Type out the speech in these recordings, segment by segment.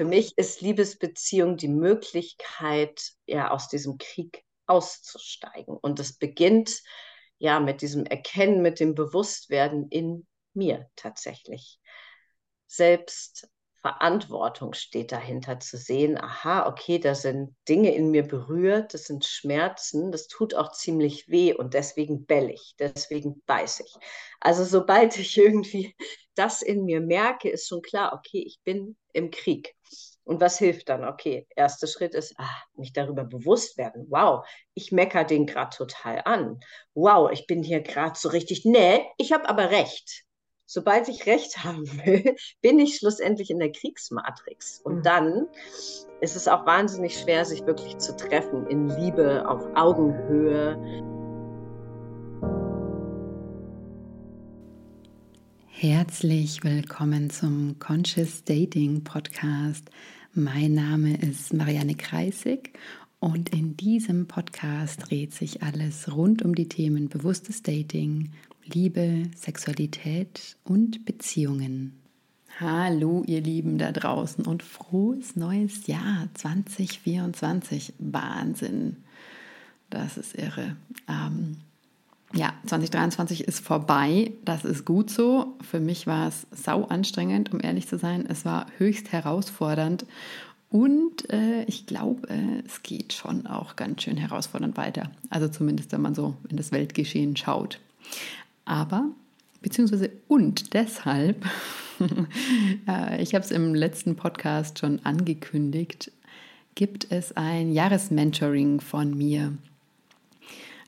Für mich ist Liebesbeziehung die Möglichkeit, ja, aus diesem Krieg auszusteigen. Und es beginnt ja mit diesem Erkennen, mit dem Bewusstwerden in mir tatsächlich. Selbst Verantwortung steht dahinter zu sehen, aha, okay, da sind Dinge in mir berührt, das sind Schmerzen, das tut auch ziemlich weh und deswegen bell ich, deswegen beiß ich. Also sobald ich irgendwie das in mir merke, ist schon klar, okay, ich bin im Krieg. Und was hilft dann? Okay, erster Schritt ist, ach, mich darüber bewusst werden. Wow, ich mecker den gerade total an. Wow, ich bin hier gerade so richtig, nee, ich habe aber recht sobald ich Recht haben will, bin ich schlussendlich in der Kriegsmatrix. Und mhm. dann ist es auch wahnsinnig schwer, sich wirklich zu treffen in Liebe, auf Augenhöhe. Herzlich willkommen zum Conscious Dating Podcast. Mein Name ist Marianne Kreisig und in diesem Podcast dreht sich alles rund um die Themen bewusstes Dating, Liebe, Sexualität und Beziehungen. Hallo ihr Lieben da draußen und frohes neues Jahr 2024. Wahnsinn. Das ist irre. Ähm, ja, 2023 ist vorbei. Das ist gut so. Für mich war es sau anstrengend, um ehrlich zu sein. Es war höchst herausfordernd. Und äh, ich glaube, es geht schon auch ganz schön herausfordernd weiter. Also zumindest, wenn man so in das Weltgeschehen schaut. Aber, beziehungsweise und deshalb, äh, ich habe es im letzten Podcast schon angekündigt, gibt es ein Jahresmentoring von mir.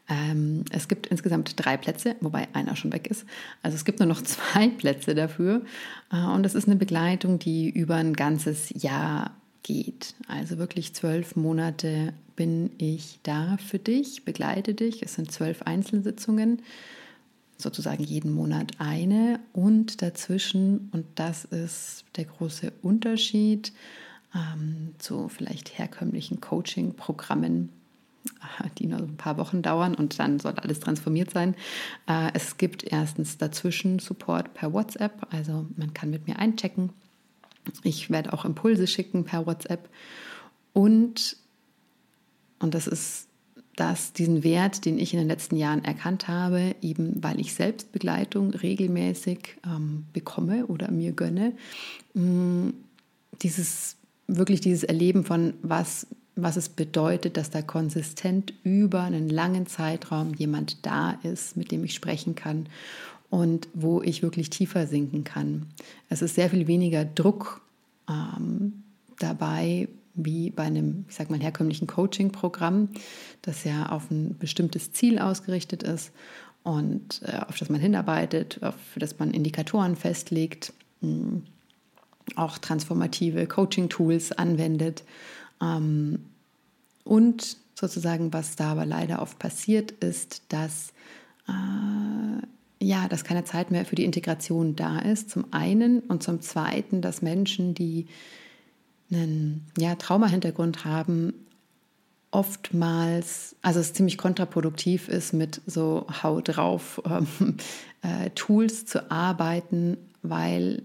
Ähm, es gibt insgesamt drei Plätze, wobei einer schon weg ist. Also es gibt nur noch zwei Plätze dafür. Äh, und es ist eine Begleitung, die über ein ganzes Jahr geht. Also wirklich zwölf Monate bin ich da für dich, begleite dich. Es sind zwölf Einzelsitzungen sozusagen jeden Monat eine und dazwischen, und das ist der große Unterschied ähm, zu vielleicht herkömmlichen Coaching-Programmen, die nur ein paar Wochen dauern und dann soll alles transformiert sein. Äh, es gibt erstens dazwischen Support per WhatsApp, also man kann mit mir einchecken. Ich werde auch Impulse schicken per WhatsApp und, und das ist dass diesen Wert, den ich in den letzten Jahren erkannt habe, eben weil ich selbst Begleitung regelmäßig ähm, bekomme oder mir gönne, mh, mm, dieses wirklich dieses Erleben von was was es bedeutet, dass da konsistent über einen langen Zeitraum jemand da ist, mit dem ich sprechen kann und wo ich wirklich tiefer sinken kann. Es ist sehr viel weniger Druck ähm, dabei, wie bei einem, ich sag mal, herkömmlichen Coaching-Programm, das ja auf ein bestimmtes Ziel ausgerichtet ist und äh, auf das man hinarbeitet, auf das man Indikatoren festlegt, hm, auch transformative Coaching-Tools anwendet. Ähm, und sozusagen, was da aber leider oft passiert, ist, dass äh, ja, dass keine Zeit mehr für die Integration da ist, zum einen und zum zweiten, dass Menschen, die einen ja, Traumahintergrund haben, oftmals, also es ziemlich kontraproduktiv ist, mit so Haut drauf ähm, äh, Tools zu arbeiten, weil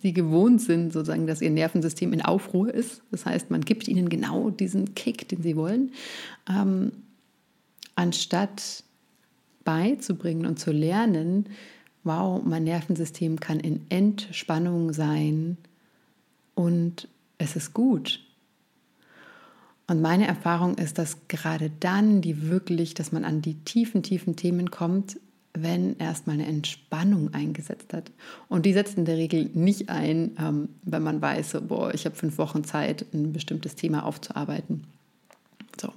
sie gewohnt sind, sozusagen, dass ihr Nervensystem in Aufruhr ist. Das heißt, man gibt ihnen genau diesen Kick, den sie wollen, ähm, anstatt beizubringen und zu lernen, wow, mein Nervensystem kann in Entspannung sein und es ist gut. Und meine Erfahrung ist, dass gerade dann die wirklich, dass man an die tiefen, tiefen Themen kommt, wenn erstmal eine Entspannung eingesetzt hat. Und die setzt in der Regel nicht ein, ähm, wenn man weiß, so, boah, ich habe fünf Wochen Zeit, ein bestimmtes Thema aufzuarbeiten. So,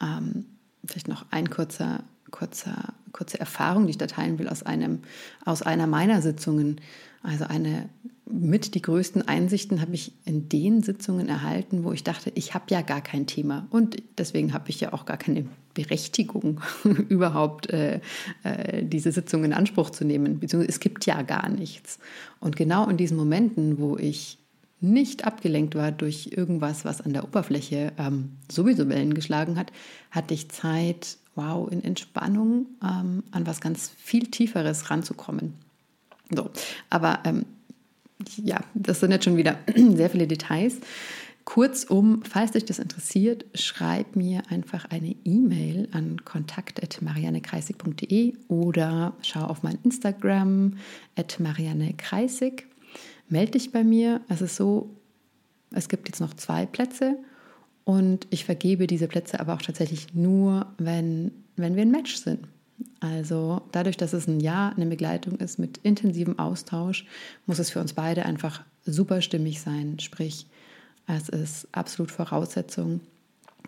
ähm, vielleicht noch ein kurzer, kurzer, kurze Erfahrung, die ich da teilen will aus, einem, aus einer meiner Sitzungen. Also eine mit die größten Einsichten habe ich in den Sitzungen erhalten, wo ich dachte, ich habe ja gar kein Thema und deswegen habe ich ja auch gar keine Berechtigung, überhaupt äh, äh, diese Sitzung in Anspruch zu nehmen. Beziehungsweise es gibt ja gar nichts. Und genau in diesen Momenten, wo ich nicht abgelenkt war durch irgendwas, was an der Oberfläche ähm, sowieso Wellen geschlagen hat, hatte ich Zeit, wow, in Entspannung ähm, an was ganz viel Tieferes ranzukommen. So, aber ähm, ja, das sind jetzt schon wieder sehr viele Details. Kurzum, falls dich das interessiert, schreib mir einfach eine E-Mail an kontakt.mariannekreisig.de oder schau auf mein Instagram at mariannekreisig. Melde dich bei mir. Es ist so, es gibt jetzt noch zwei Plätze und ich vergebe diese Plätze aber auch tatsächlich nur, wenn, wenn wir ein Match sind. Also dadurch, dass es ein Jahr eine Begleitung ist mit intensivem Austausch, muss es für uns beide einfach super stimmig sein. Sprich, es ist absolut Voraussetzung,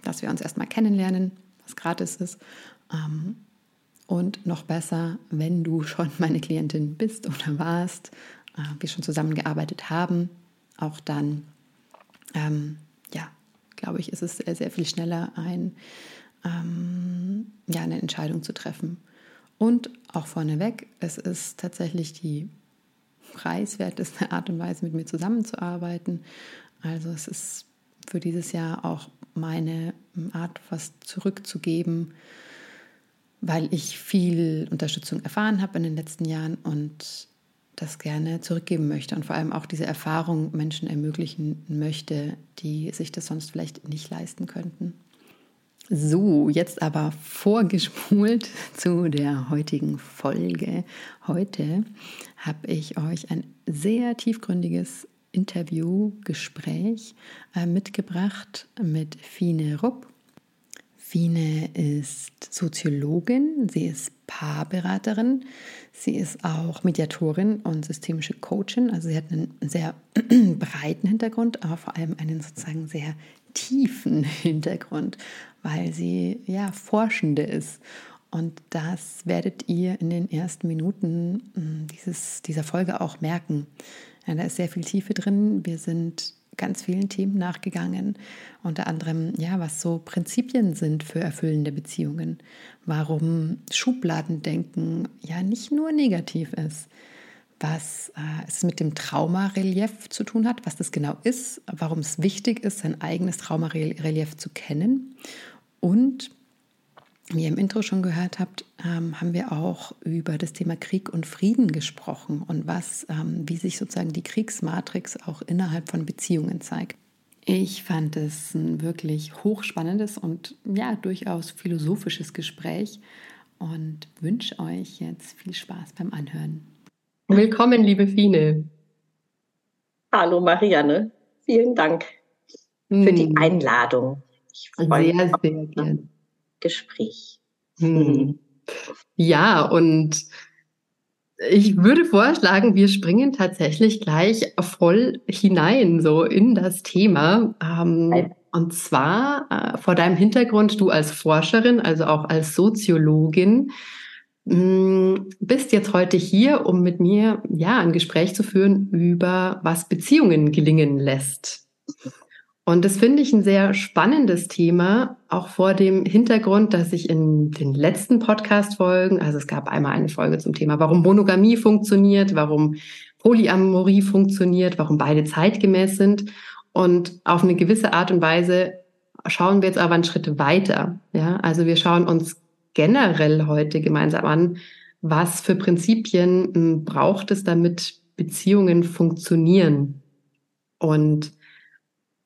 dass wir uns erstmal kennenlernen, was gratis ist. Ähm, und noch besser, wenn du schon meine Klientin bist oder warst, äh, wir schon zusammengearbeitet haben, auch dann, ähm, ja, glaube ich, ist es sehr, sehr viel schneller, ein, ähm, ja, eine Entscheidung zu treffen. Und auch vorneweg, es ist tatsächlich die preiswerteste Art und Weise, mit mir zusammenzuarbeiten. Also es ist für dieses Jahr auch meine Art, was zurückzugeben, weil ich viel Unterstützung erfahren habe in den letzten Jahren und das gerne zurückgeben möchte und vor allem auch diese Erfahrung Menschen ermöglichen möchte, die sich das sonst vielleicht nicht leisten könnten. So, jetzt aber vorgespult zu der heutigen Folge. Heute habe ich euch ein sehr tiefgründiges Interviewgespräch äh, mitgebracht mit Fine Rupp. Fine ist Soziologin, sie ist Paarberaterin, sie ist auch Mediatorin und systemische Coachin. Also sie hat einen sehr breiten Hintergrund, aber vor allem einen sozusagen sehr tiefen Hintergrund, weil sie ja Forschende ist. Und das werdet ihr in den ersten Minuten hm, dieses, dieser Folge auch merken. Ja, da ist sehr viel Tiefe drin. Wir sind ganz vielen Themen nachgegangen. Unter anderem, ja, was so Prinzipien sind für erfüllende Beziehungen. Warum Schubladendenken ja nicht nur negativ ist. Was äh, es mit dem Traumarelief zu tun hat, was das genau ist, warum es wichtig ist, sein eigenes Traumarelief zu kennen. Und wie ihr im Intro schon gehört habt, ähm, haben wir auch über das Thema Krieg und Frieden gesprochen und was, ähm, wie sich sozusagen die Kriegsmatrix auch innerhalb von Beziehungen zeigt. Ich fand es ein wirklich hochspannendes und ja, durchaus philosophisches Gespräch und wünsche euch jetzt viel Spaß beim Anhören. Willkommen, liebe Fine. Hallo Marianne, vielen Dank für die hm. Einladung. Ich freue sehr, sehr gerne. Gespräch. Hm. Ja, und ich würde vorschlagen, wir springen tatsächlich gleich voll hinein, so in das Thema. Ähm, und zwar äh, vor deinem Hintergrund, du als Forscherin, also auch als Soziologin, mh, hm, bist jetzt heute hier, um mit mir ja ein Gespräch zu führen über was Beziehungen gelingen lässt. Und das finde ich ein sehr spannendes Thema, auch vor dem Hintergrund, dass ich in den letzten Podcast-Folgen, also es gab einmal eine Folge zum Thema, warum Monogamie funktioniert, warum Polyamorie funktioniert, warum beide zeitgemäß sind. Und auf eine gewisse Art und Weise schauen wir jetzt aber einen Schritt weiter. Ja, also wir schauen uns generell heute gemeinsam an, was für Prinzipien hm, braucht es, damit Beziehungen funktionieren. Und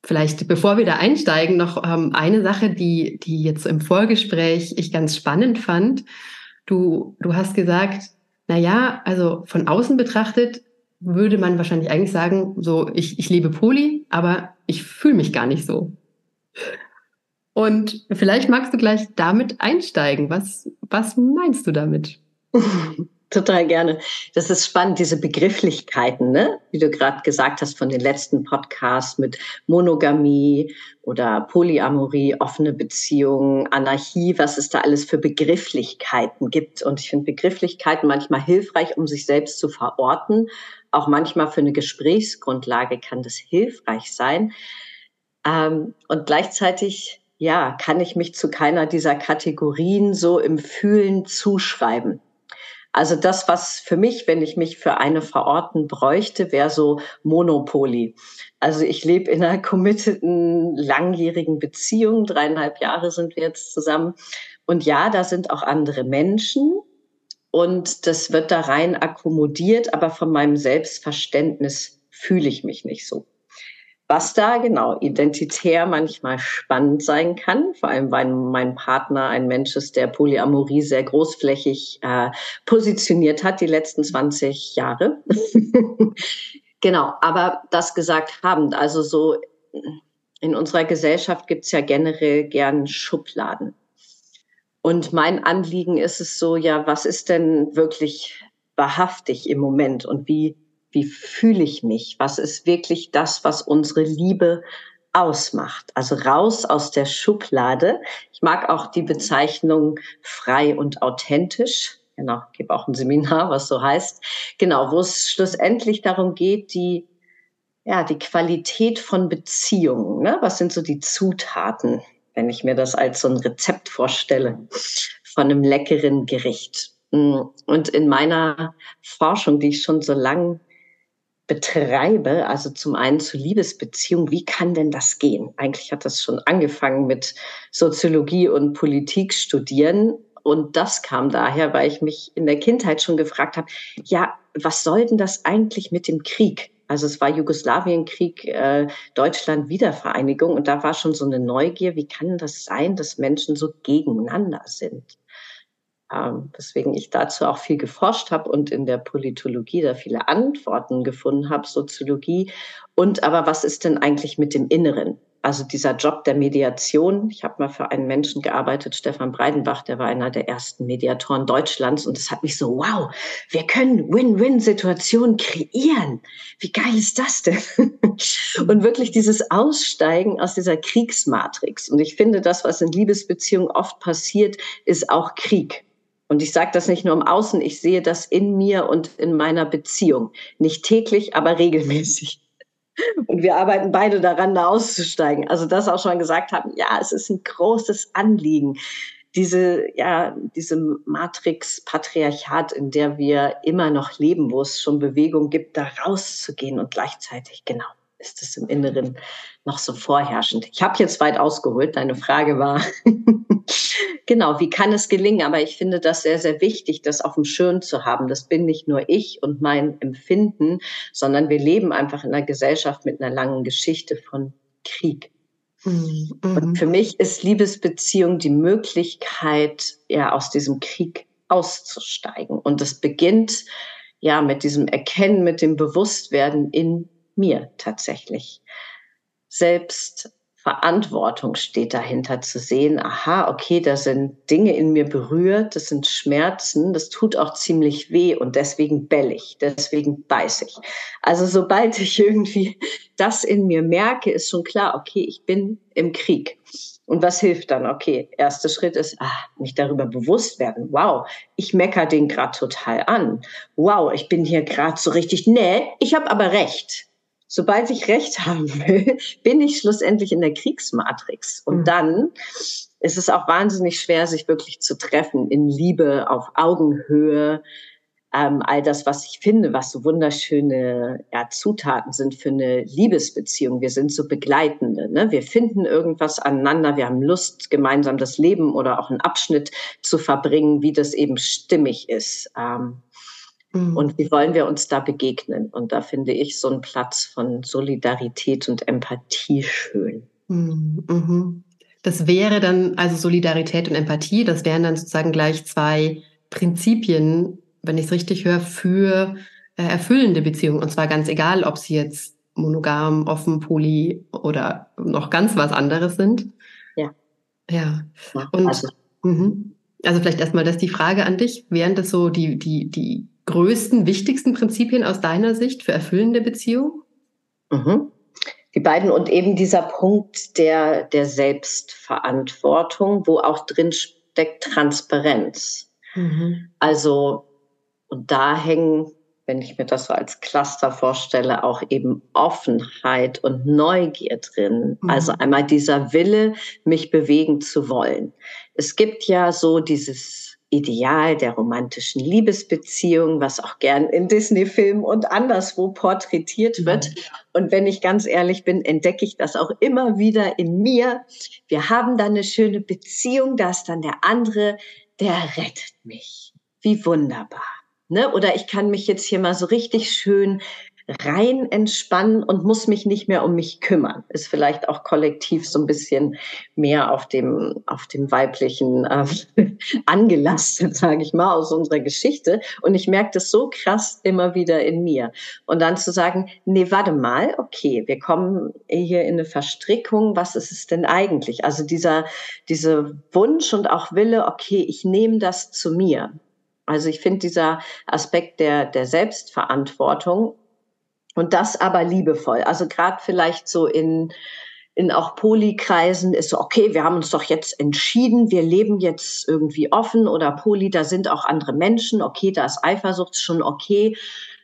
Vielleicht, bevor wir da einsteigen, noch ähm, eine Sache, die, die jetzt im Vorgespräch ich ganz spannend fand. Du, du hast gesagt, na ja, also von außen betrachtet würde man wahrscheinlich eigentlich sagen, so, ich, ich lebe Poli, aber ich fühle mich gar nicht so. Und vielleicht magst du gleich damit einsteigen. Was, was meinst du damit? Total gerne. Das ist spannend, diese Begrifflichkeiten, ne? wie du gerade gesagt hast von den letzten Podcasts mit Monogamie oder Polyamorie, offene Beziehungen, Anarchie, was es da alles für Begrifflichkeiten gibt. Und ich finde Begrifflichkeiten manchmal hilfreich, um sich selbst zu verorten. Auch manchmal für eine Gesprächsgrundlage kann das hilfreich sein. Ähm, und gleichzeitig, ja, kann ich mich zu keiner dieser Kategorien so im Fühlen zuschreiben. Also das, was für mich, wenn ich mich für eine verorten bräuchte, wäre so Monopoly. Also ich lebe in einer committeden, langjährigen Beziehung. Dreieinhalb Jahre sind wir jetzt zusammen. Und ja, da sind auch andere Menschen. Und das wird da rein akkommodiert, aber von meinem Selbstverständnis fühle ich mich nicht so? Was da genau identitär manchmal spannend sein kann, vor allem weil mein Partner ein Mensch ist, der Polyamorie sehr großflächig äh, positioniert hat die letzten 20 Jahre. genau, aber das gesagt habend, also so in unserer Gesellschaft gibt es ja generell gern Schubladen. Und mein Anliegen ist es so, ja, was ist denn wirklich wahrhaftig im Moment und wie, wie fühle ich mich? Was ist wirklich das, was unsere Liebe ausmacht? Also raus aus der Schublade. Ich mag auch die Bezeichnung frei und authentisch. Genau, ich gebe auch ein Seminar, was so heißt. Genau, wo es schlussendlich darum geht, die ja, die Qualität von Beziehungen. Ne? Was sind so die Zutaten, wenn ich mir das als so ein Rezept vorstelle von einem leckeren Gericht? Mm, und in meiner Forschung, die ich schon so lang betreibe, also zum einen zu Liebesbeziehungen, wie kann denn das gehen? Eigentlich hat das schon angefangen mit Soziologie und Politik studieren. Und das kam daher, weil ich mich in der Kindheit schon gefragt habe, ja, was soll denn das eigentlich mit dem Krieg? Also es war Jugoslawienkrieg, äh, Deutschland Wiedervereinigung und da war schon so eine Neugier, wie kann das sein, dass Menschen so gegeneinander sind? Ähm, weswegen ich dazu auch viel geforscht habe und in der Politologie da viele Antworten gefunden habe, Soziologie. Und aber was ist denn eigentlich mit dem Inneren? also dieser Job der Mediation. Ich habe mal für einen Menschen gearbeitet, Stefan Breidenbach, der war einer der ersten Mediatoren Deutschlands und das hat mich so, wow, wir können Win-Win-Situationen kreieren. Wie geil ist das denn? und wirklich dieses Aussteigen aus dieser Kriegsmatrix. Und ich finde, das, was in Liebesbeziehungen oft passiert, ist auch Krieg. Und ich sage das nicht nur im Außen, ich sehe das in mir und in meiner Beziehung. Nicht täglich, aber regelmäßig. Und wir arbeiten beide daran, da auszusteigen. Also das auch schon gesagt haben, ja, es ist ein großes Anliegen, diese, ja, diese Matrix Patriarchat, in der wir immer noch leben, wo es schon Bewegung gibt, da rauszugehen und gleichzeitig, genau, ist es im Inneren noch so vorherrschend. Ich habe jetzt weit ausgeholt. Deine Frage war, genau, wie kann es gelingen? Aber ich finde das sehr, sehr wichtig, das auf dem Schirm zu haben. Das bin nicht nur ich und mein Empfinden, sondern wir leben einfach in einer Gesellschaft mit einer langen Geschichte von Krieg. Mhm. Und für mich ist Liebesbeziehung die Möglichkeit, ja, aus diesem Krieg auszusteigen. Und es beginnt ja mit diesem Erkennen, mit dem Bewusstwerden in mir tatsächlich. Selbst Verantwortung steht dahinter zu sehen, aha, okay, da sind Dinge in mir berührt, das sind Schmerzen, das tut auch ziemlich weh und deswegen bell deswegen beiß ich. Also sobald ich irgendwie das in mir merke, ist schon klar, okay, ich bin im Krieg. Und was hilft dann? Okay, erster Schritt ist, ah, mich darüber bewusst werden. Wow, ich mecker den gerade total an. Wow, ich bin hier gerade so richtig, nee, ich habe aber recht sobald ich Recht haben will, bin ich schlussendlich in der Kriegsmatrix. Und mhm. dann ist es auch wahnsinnig schwer, sich wirklich zu treffen in Liebe, auf Augenhöhe. Ähm, all das, was ich finde, was so wunderschöne ja, Zutaten sind für eine Liebesbeziehung. Wir sind so Begleitende. Ne? Wir finden irgendwas aneinander. Wir haben Lust, gemeinsam das Leben oder auch einen Abschnitt zu verbringen, wie das eben stimmig ist. Ähm, Mhm. Und wie wollen wir uns da begegnen? Und da finde ich so einen Platz von Solidarität und Empathie schön. Mhm. mhm. Das wäre dann, also Solidarität und Empathie, das wären dann sozusagen gleich zwei Prinzipien, wenn ich es richtig höre, für äh, erfüllende Beziehungen. Und zwar ganz egal, ob sie jetzt monogam, offen, poly oder noch ganz was anderes sind. Ja. Ja. Und also, mhm. also vielleicht erstmal das die Frage an dich. Wären das so die, die, die größten, wichtigsten Prinzipien aus deiner Sicht für erfüllende Beziehungen? Mhm. Die beiden und eben dieser Punkt der, der Selbstverantwortung, wo auch drin steckt Transparenz. Mhm. Also, und da hängen, wenn ich mir das so als Cluster vorstelle, auch eben Offenheit und Neugier drin. Mhm. Also einmal dieser Wille, mich bewegen zu wollen. Es gibt ja so dieses Ideal der romantischen Liebesbeziehung, was auch gern in Disney-Filmen und anderswo porträtiert wird. Und wenn ich ganz ehrlich bin, entdecke ich das auch immer wieder in mir. Wir haben dann eine schöne Beziehung, da ist dann der andere, der rettet mich. Wie wunderbar. Ne? Oder ich kann mich jetzt hier mal so richtig schön rein entspannen und muss mich nicht mehr um mich kümmern. Ist vielleicht auch kollektiv so ein bisschen mehr auf dem, auf dem weiblichen äh, angelastet, sage ich mal, aus unserer Geschichte. Und ich merke das so krass immer wieder in mir. Und dann zu sagen, nee, warte mal, okay, wir kommen hier in eine Verstrickung. Was ist es denn eigentlich? Also dieser, dieser Wunsch und auch Wille, okay, ich nehme das zu mir. Also ich finde dieser Aspekt der, der Selbstverantwortung und das aber liebevoll. Also gerade vielleicht so in, in auch Polykreisen ist so, okay, wir haben uns doch jetzt entschieden, wir leben jetzt irgendwie offen oder Poly, da sind auch andere Menschen, okay, da ist Eifersucht schon okay,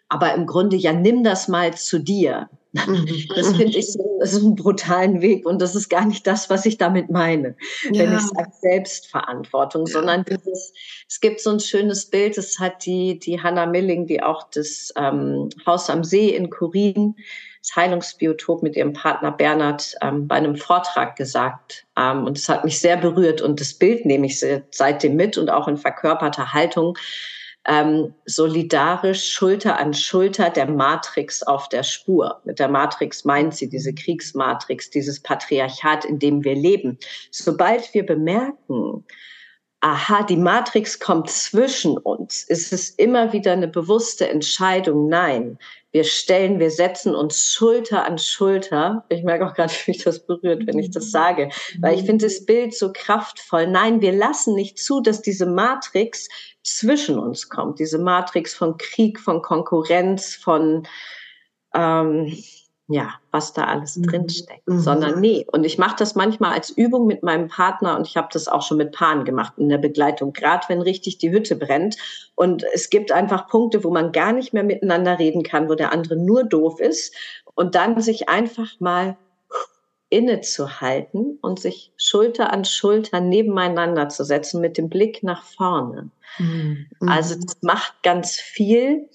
aber im Grunde ja, nimm das mal zu dir. Mhm. Das finde ich so, das ist ein brutalen Weg und das ist gar nicht das, was ich damit meine, ja. wenn ich sage Selbstverantwortung, ja. sondern dieses, es gibt so ein schönes Bild, das hat die, die Hannah Milling, die auch das ähm, Haus am See in Kurin, das Heilungsbiotop mit ihrem Partner Bernhard ähm, bei einem Vortrag gesagt. Ähm, und es hat mich sehr berührt und das Bild nehme ich seitdem mit und auch in verkörperter Haltung ähm, solidarisch Schulter an Schulter der Matrix auf der Spur. Mit der Matrix meint sie diese Kriegsmatrix, dieses Patriarchat, in dem wir leben. Sobald wir bemerken, aha, die Matrix kommt zwischen uns, ist es immer wieder eine bewusste Entscheidung, nein, wir stellen, wir setzen uns Schulter an Schulter. Ich merke auch gerade, wie mich das berührt, wenn ich das sage, weil ich finde das Bild so kraftvoll. Nein, wir lassen nicht zu, dass diese Matrix zwischen uns kommt. Diese Matrix von Krieg, von Konkurrenz, von ähm, ja, was da alles mhm. drinsteckt, mhm. sondern nee. Und ich mache das manchmal als Übung mit meinem Partner und ich habe das auch schon mit Paaren gemacht in der Begleitung, gerade wenn richtig die Hütte brennt. Und es gibt einfach Punkte, wo man gar nicht mehr miteinander reden kann, wo der andere nur doof ist. Und dann sich einfach mal innezuhalten und sich Schulter an Schulter nebeneinander zu setzen mit dem Blick nach vorne. Mhm. Also das macht ganz viel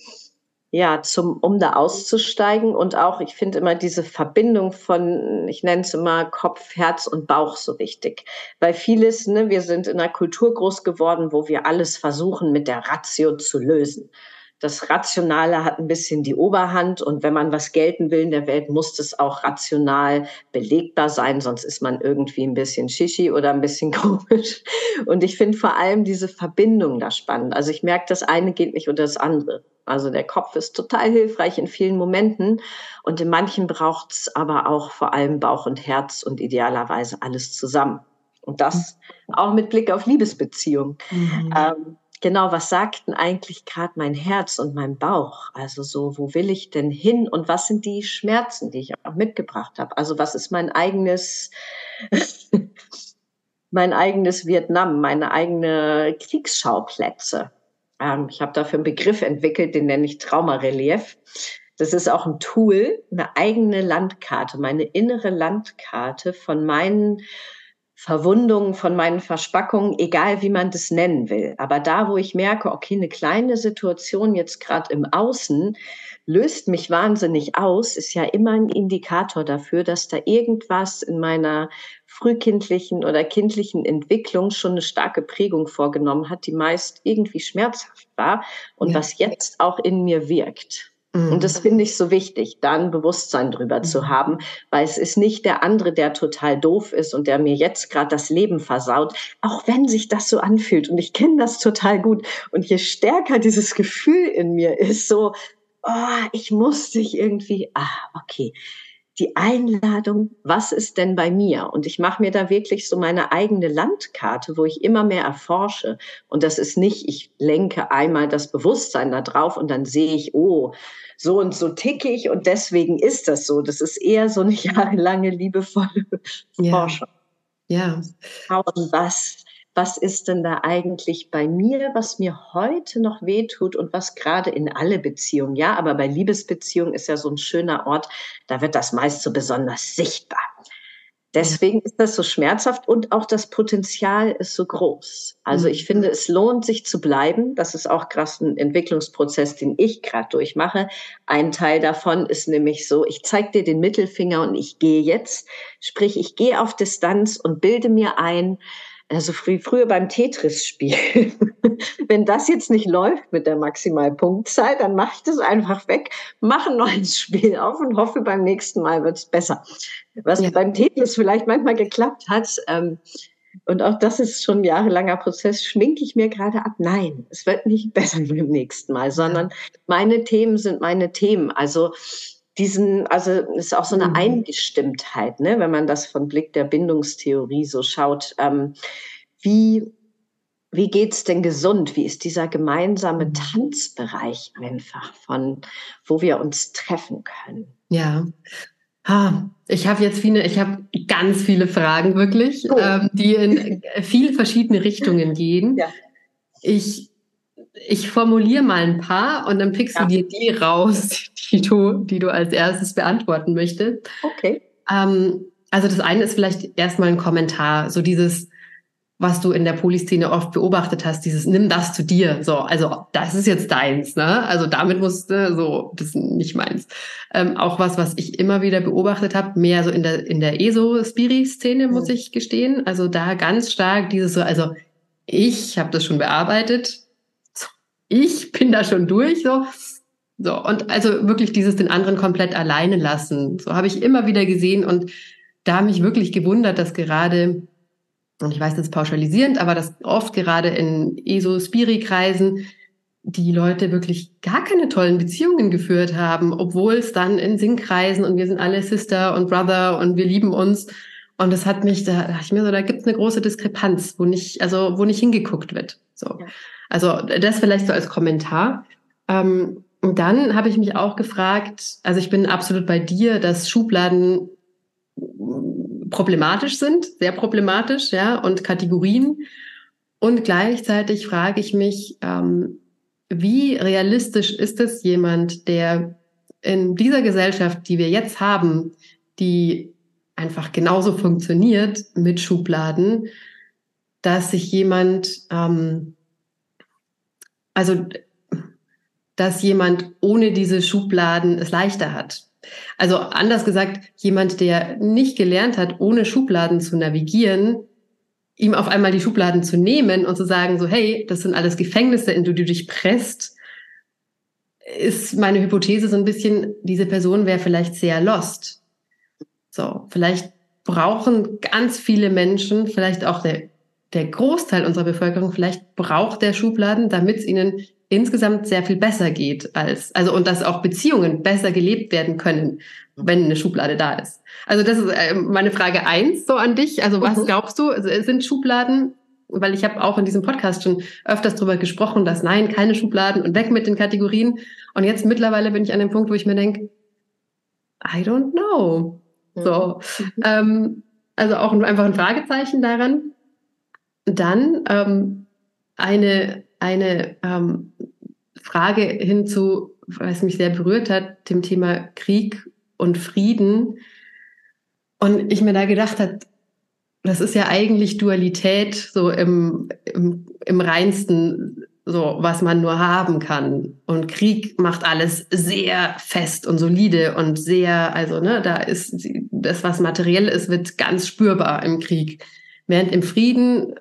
ja, zum, um da auszusteigen. Und auch, ich finde immer diese Verbindung von, ich nenne es immer Kopf, Herz und Bauch so wichtig. Weil vieles, ne, wir sind in einer Kultur groß geworden, wo wir alles versuchen, mit der Ratio zu lösen. Das Rationale hat ein bisschen die Oberhand und wenn man was gelten will in der Welt, muss das auch rational belegbar sein, sonst ist man irgendwie ein bisschen shishi oder ein bisschen komisch. Und ich finde vor allem diese Verbindung da spannend. Also ich merke, das eine geht nicht unter das andere. Also der Kopf ist total hilfreich in vielen Momenten und in manchen braucht es aber auch vor allem Bauch und Herz und idealerweise alles zusammen. Und das auch mit Blick auf Liebesbeziehungen. Mhm. Ähm, genau, was sagt denn eigentlich gerade mein Herz und mein Bauch? Also so, wo will ich denn hin und was sind die Schmerzen, die ich auch mitgebracht habe? Also was ist mein eigenes, mein eigenes Vietnam, meine eigene Kriegsschauplätze? Ähm, ich habe dafür einen Begriff entwickelt, den nenne ich Traumarelief. Das ist auch ein Tool, eine eigene Landkarte, meine innere Landkarte von meinen Verwundungen, von meinen Verspackungen, egal wie man das nennen will. Aber da, wo ich merke, okay, eine kleine Situation jetzt gerade im Außen löst mich wahnsinnig aus, ist ja immer ein Indikator dafür, dass da irgendwas in meiner frühkindlichen oder kindlichen Entwicklung schon eine starke Prägung vorgenommen hat, die meist irgendwie schmerzhaft war und ja. was jetzt auch in mir wirkt. Und das mhm. finde ich so wichtig, da ein Bewusstsein drüber mhm. zu haben, weil es ist nicht der andere, der total doof ist und der mir jetzt gerade das Leben versaut, auch wenn sich das so anfühlt. Und ich kenne das total gut. Und je stärker dieses Gefühl in mir ist, so, oh, ich muss dich irgendwie, ah, okay, die Einladung, was ist denn bei mir? Und ich mache mir da wirklich so meine eigene Landkarte, wo ich immer mehr erforsche. Und das ist nicht, ich lenke einmal das Bewusstsein da drauf und dann sehe ich, oh, so und so ticke ich und deswegen ist das so. Das ist eher so eine jahrelange liebevolle ja. Forschung. Ja. Schauen, was was ist denn da eigentlich bei mir, was mir heute noch wehtut und was gerade in alle Beziehungen, ja, aber bei Liebesbeziehungen ist ja so ein schöner Ort, da wird das meist so besonders sichtbar. Deswegen ist das so schmerzhaft und auch das Potenzial ist so groß. Also ich finde, es lohnt sich zu bleiben. Das ist auch krass ein Entwicklungsprozess, den ich gerade durchmache. Ein Teil davon ist nämlich so, ich zeige dir den Mittelfinger und ich gehe jetzt. Sprich, ich gehe auf Distanz und bilde mir ein, also früh, früher beim Tetris-Spiel. Wenn das jetzt nicht läuft mit der Maximalpunktzahl, dann mache ich das einfach weg, mache ein neues Spiel auf und hoffe, beim nächsten Mal wird es besser. Was ja. beim Tetris vielleicht manchmal geklappt hat, ähm, und auch das ist schon ein jahrelanger Prozess, schminke ich mir gerade ab. Nein, es wird nicht besser beim nächsten Mal, sondern meine Themen sind meine Themen. Also diesen, also es ist auch so eine mhm. Eingestimmtheit, ne, wenn man das von Blick der Bindungstheorie so schaut. Ähm, wie wie geht's denn gesund? Wie ist dieser gemeinsame mhm. Tanzbereich einfach von, wo wir uns treffen können? Ja, Ha, ich habe jetzt viele, ich habe ganz viele Fragen wirklich, cool. ähm, die in viele verschiedene Richtungen gehen. Ja. Ich, ich formuliere mal ein paar und dann pickst ja. du dir die raus, die du, die du als erstes beantworten möchtest. Okay. Ähm, also das eine ist vielleicht erstmal ein Kommentar, so dieses, was du in der Polyszene oft beobachtet hast, dieses nimm das zu dir. So, also das ist jetzt deins, ne? Also damit musst du so, das ist nicht meins. Ähm, auch was, was ich immer wieder beobachtet habe, mehr so in der in der ESO-Spiri-Szene, muss mhm. ich gestehen. Also da ganz stark dieses so, also ich habe das schon bearbeitet, ich bin da schon durch, so. So, und also wirklich dieses den anderen komplett alleine lassen. So habe ich immer wieder gesehen und da mich wirklich gewundert, dass gerade und ich weiß das pauschalisierend, aber dass oft gerade in ESO-Spiri-Kreisen die Leute wirklich gar keine tollen Beziehungen geführt haben, obwohl es dann in Singkreisen und wir sind alle Sister und Brother und wir lieben uns. Und das hat mich, da dachte ich mir so, da gibt es eine große Diskrepanz, wo nicht, also wo nicht hingeguckt wird. So. Also das vielleicht so als Kommentar. Ähm, und dann habe ich mich auch gefragt, also ich bin absolut bei dir, dass Schubladen problematisch sind, sehr problematisch, ja, und Kategorien. Und gleichzeitig frage ich mich, ähm, wie realistisch ist es jemand, der in dieser Gesellschaft, die wir jetzt haben, die einfach genauso funktioniert mit Schubladen, dass sich jemand, ähm, also dass jemand ohne diese Schubladen es leichter hat. Also anders gesagt, jemand, der nicht gelernt hat, ohne Schubladen zu navigieren, ihm auf einmal die Schubladen zu nehmen und zu sagen, so, hey, das sind alles Gefängnisse, in die du dich presst, ist meine Hypothese so ein bisschen, diese Person wäre vielleicht sehr lost. So, vielleicht brauchen ganz viele Menschen, vielleicht auch der, der Großteil unserer Bevölkerung, vielleicht braucht der Schubladen, damit es ihnen insgesamt sehr viel besser geht als, also und dass auch Beziehungen besser gelebt werden können, wenn eine Schublade da ist. Also das ist äh, meine Frage eins so an dich. Also was mhm. glaubst du, sind Schubladen, weil ich habe auch in diesem Podcast schon öfters darüber gesprochen, dass nein, keine Schubladen und weg mit den Kategorien. Und jetzt mittlerweile bin ich an dem Punkt, wo ich mir denke, I don't know. So, mhm. ähm, also auch einfach ein Fragezeichen daran. Dann ähm, eine eine ähm, Frage hinzu, was mich sehr berührt hat, dem Thema Krieg und Frieden. Und ich mir da gedacht habe, das ist ja eigentlich Dualität so im, im, im reinsten, so was man nur haben kann. Und Krieg macht alles sehr fest und solide und sehr, also ne, da ist das, was materiell ist, wird ganz spürbar im Krieg. Während im Frieden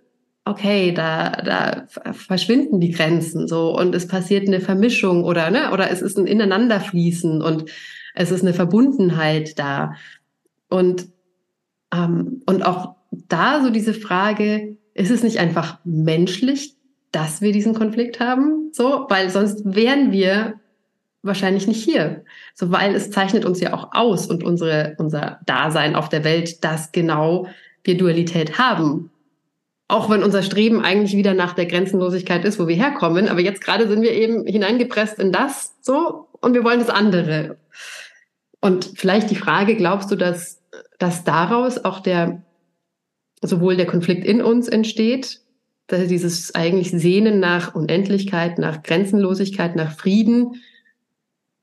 okay, da, da verschwinden die Grenzen so und es passiert eine Vermischung oder, ne, oder es ist ein Ineinanderfließen und es ist eine Verbundenheit da. Und, ähm, und auch da so diese Frage, ist es nicht einfach menschlich, dass wir diesen Konflikt haben? So, weil sonst wären wir wahrscheinlich nicht hier. So, weil es zeichnet uns ja auch aus und unsere, unser Dasein auf der Welt, dass genau wir Dualität haben auch wenn unser Streben eigentlich wieder nach der Grenzenlosigkeit ist, wo wir herkommen. Aber jetzt gerade sind wir eben hineingepresst in das so und wir wollen das andere. Und vielleicht die Frage, glaubst du, dass, dass daraus auch der, sowohl der Konflikt in uns entsteht, dass dieses eigentlich Sehnen nach Unendlichkeit, nach Grenzenlosigkeit, nach Frieden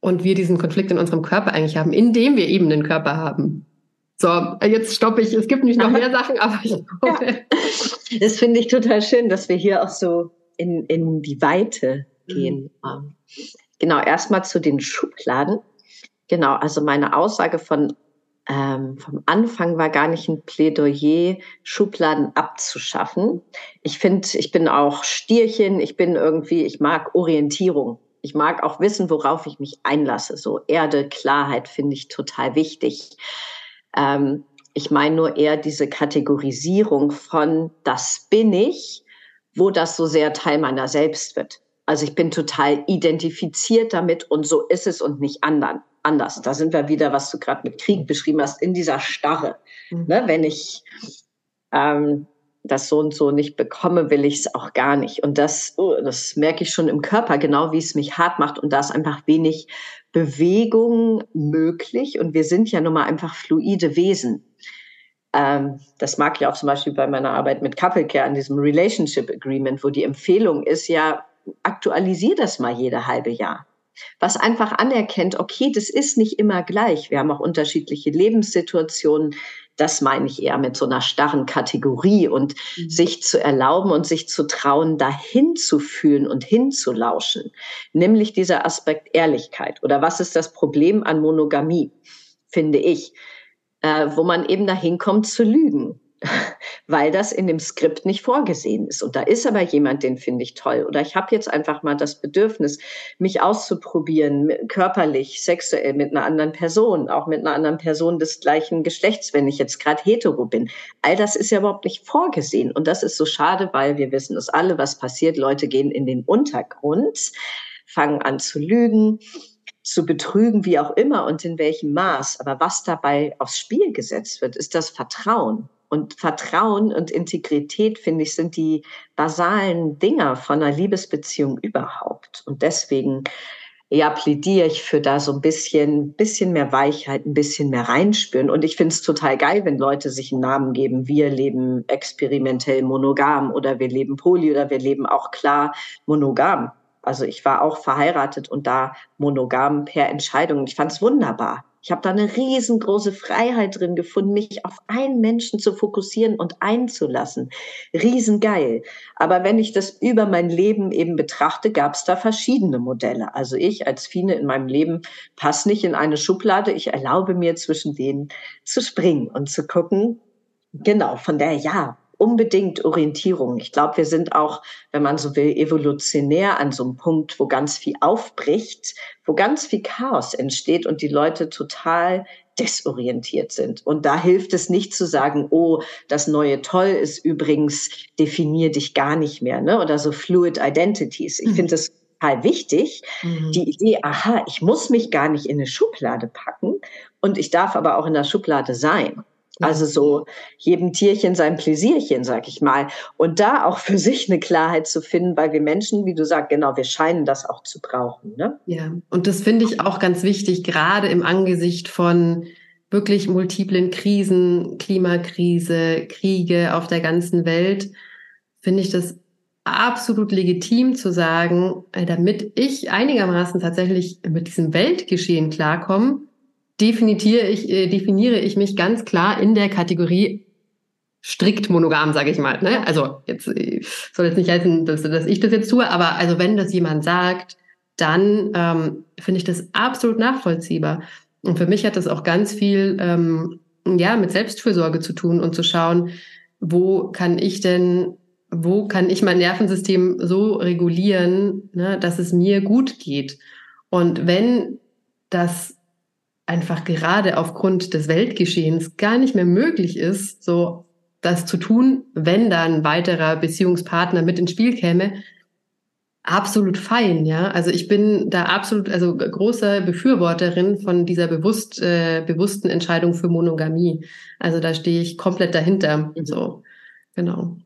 und wir diesen Konflikt in unserem Körper eigentlich haben, indem wir eben den Körper haben. So, jetzt stoppe ich. Es gibt nicht noch mehr Sachen, aber ich hoffe. Ja. Das finde ich total schön, dass wir hier auch so in, in die Weite gehen. Mhm. Genau, erstmal zu den Schubladen. Genau, also meine Aussage von ähm, vom Anfang war gar nicht ein Plädoyer, Schubladen abzuschaffen. Ich finde, ich bin auch Stierchen, ich bin irgendwie, ich mag Orientierung. Ich mag auch wissen, worauf ich mich einlasse. So Erde, Klarheit finde ich total wichtig. Ähm, ich meine nur eher diese Kategorisierung von das bin ich, wo das so sehr Teil meiner selbst wird. Also ich bin total identifiziert damit und so ist es und nicht anderen anders. Da sind wir wieder, was du gerade mit Krieg beschrieben hast, in dieser Starre. Mhm. Ne, wenn ich ähm, das so und so nicht bekomme, will ich es auch gar nicht. Und das, oh, das merke ich schon im Körper, genau wie es mich hart macht. Und da ist einfach wenig Bewegung möglich. Und wir sind ja nun mal einfach fluide Wesen. Ähm, das mag ich auch zum Beispiel bei meiner Arbeit mit Couple Care an diesem Relationship Agreement, wo die Empfehlung ist, ja, aktualisier das mal jede halbe Jahr was einfach anerkennt, okay, das ist nicht immer gleich. Wir haben auch unterschiedliche Lebenssituationen. Das meine ich eher mit so einer starren Kategorie und mhm. sich zu erlauben und sich zu trauen, dahin zu fühlen und hinzulauschen. Nämlich dieser Aspekt Ehrlichkeit. Oder was ist das Problem an Monogamie, finde ich, äh, wo man eben dahin kommt zu lügen weil das in dem Skript nicht vorgesehen ist. Und da ist aber jemand, den finde ich toll. Oder ich habe jetzt einfach mal das Bedürfnis, mich auszuprobieren, körperlich, sexuell mit einer anderen Person, auch mit einer anderen Person des gleichen Geschlechts, wenn ich jetzt gerade hetero bin. All das ist ja überhaupt nicht vorgesehen. Und das ist so schade, weil wir wissen es alle, was passiert. Leute gehen in den Untergrund, fangen an zu lügen zu betrügen, wie auch immer und in welchem Maß. Aber was dabei aufs Spiel gesetzt wird, ist das Vertrauen. Und Vertrauen und Integrität, finde ich, sind die basalen Dinger von einer Liebesbeziehung überhaupt. Und deswegen, ja, plädiere ich für da so ein bisschen, bisschen mehr Weichheit, ein bisschen mehr reinspüren. Und ich finde es total geil, wenn Leute sich einen Namen geben. Wir leben experimentell monogam oder wir leben poly oder wir leben auch klar monogam. Also ich war auch verheiratet und da monogam per Entscheidung. Ich fand es wunderbar. Ich habe da eine riesengroße Freiheit drin gefunden, mich auf einen Menschen zu fokussieren und einzulassen. Riesengeil. Aber wenn ich das über mein Leben eben betrachte, gab es da verschiedene Modelle. Also ich als Fine in meinem Leben passe nicht in eine Schublade. Ich erlaube mir zwischen denen zu springen und zu gucken, genau, von der, ja, unbedingt Orientierung. Ich glaube, wir sind auch, wenn man so will, evolutionär an so einem Punkt, wo ganz viel aufbricht, wo ganz viel Chaos entsteht und die Leute total desorientiert sind. Und da hilft es nicht zu sagen, oh, das neue Toll ist übrigens, definier dich gar nicht mehr, ne? Oder so Fluid Identities. Ich mhm. finde das total wichtig. Mhm. Die Idee, aha, ich muss mich gar nicht in eine Schublade packen und ich darf aber auch in der Schublade sein. Also so jedem Tierchen sein Pläsierchen, sag ich mal. Und da auch für sich eine Klarheit zu finden, weil wir Menschen, wie du sagst, genau, wir scheinen das auch zu brauchen. Ne? Ja, und das finde ich auch ganz wichtig, gerade im Angesicht von wirklich multiplen Krisen, Klimakrise, Kriege auf der ganzen Welt, finde ich das absolut legitim zu sagen, äh, damit ich einigermaßen tatsächlich mit diesem Weltgeschehen klarkomme, definiere ich, äh, definiere ich mich ganz klar in der Kategorie strikt monogam, sage ich mal. Ne? Also jetzt äh, soll jetzt nicht heißen, dass, dass ich das jetzt tue, aber also wenn das jemand sagt, dann ähm, finde ich das absolut nachvollziehbar. Und für mich hat das auch ganz viel ähm, ja mit Selbstfürsorge zu tun und zu schauen, wo kann ich denn, wo kann ich mein Nervensystem so regulieren, ne, dass es mir gut geht. Und wenn das einfach gerade aufgrund des Weltgeschehens gar nicht mehr möglich ist, so das zu tun, wenn da ein weiterer Beziehungspartner mit ins Spiel käme, absolut fein, ja. Also ich bin da absolut, also großer Befürworterin von dieser bewusst, äh, bewussten Entscheidung für Monogamie. Also da stehe ich komplett dahinter. Mhm. So, genau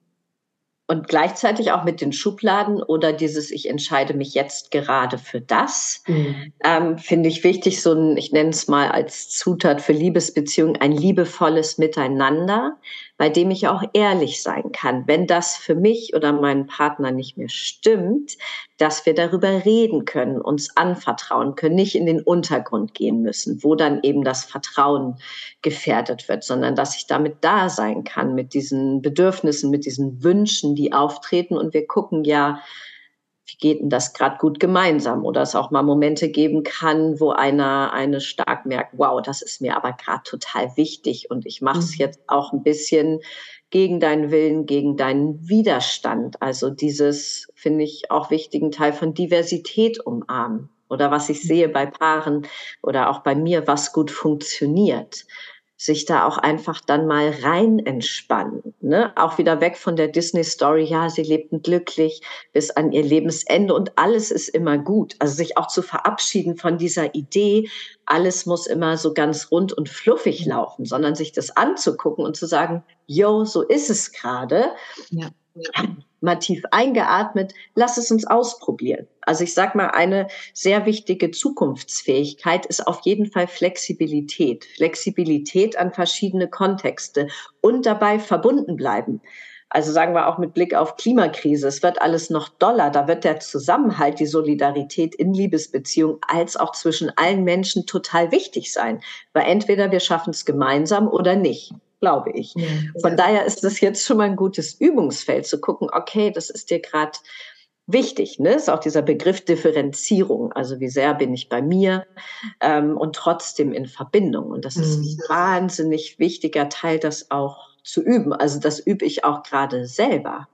und gleichzeitig auch mit den Schubladen oder dieses Ich entscheide mich jetzt gerade für das, mhm. ähm, finde ich wichtig, so ein, ich nenne es mal als Zutat für Liebesbeziehungen, ein liebevolles Miteinander, bei dem ich auch ehrlich sein kann. Wenn das für mich oder meinen Partner nicht mehr stimmt, dass wir darüber reden können, uns anvertrauen können, nicht in den Untergrund gehen müssen, wo dann eben das Vertrauen gefährdet wird, sondern dass ich damit da sein kann mit diesen Bedürfnissen, mit diesen Wünschen, die auftreten. Und wir gucken ja, wie geht denn das gerade gut gemeinsam? Oder es auch mal Momente geben kann, wo einer eine stark merkt, wow, das ist mir aber gerade total wichtig und ich mache es mhm. jetzt auch ein bisschen gegen deinen Willen, gegen deinen Widerstand. Also dieses, finde ich, auch wichtigen Teil von Diversität umarmen. Oder was ich sehe bei Paaren oder auch bei mir, was gut funktioniert sich da auch einfach dann mal rein entspannen. Ne? Auch wieder weg von der Disney-Story, ja, sie lebten glücklich bis an ihr Lebensende und alles ist immer gut. Also sich auch zu verabschieden von dieser Idee, alles muss immer so ganz rund und fluffig laufen, sondern sich das anzugucken und zu sagen, yo, so ist es gerade. Ja mal tief eingeatmet, lass es uns ausprobieren. Also ich sage mal, eine sehr wichtige Zukunftsfähigkeit ist auf jeden Fall Flexibilität. Flexibilität an verschiedene Kontexte und dabei verbunden bleiben. Also sagen wir auch mit Blick auf Klimakrise, es wird alles noch doller. Da wird der Zusammenhalt, die Solidarität in Liebesbeziehungen als auch zwischen allen Menschen total wichtig sein. Weil entweder wir schaffen es gemeinsam oder nicht glaube ich. Ja, Von daher ist das jetzt schon mal ein gutes Übungsfeld zu gucken, okay, das ist dir gerade wichtig, ne? Ist auch dieser Begriff Differenzierung. Also wie sehr bin ich bei mir ähm, und trotzdem in Verbindung. Und das mhm. ist ein wahnsinnig wichtiger Teil, das auch zu üben. Also das übe ich auch gerade selber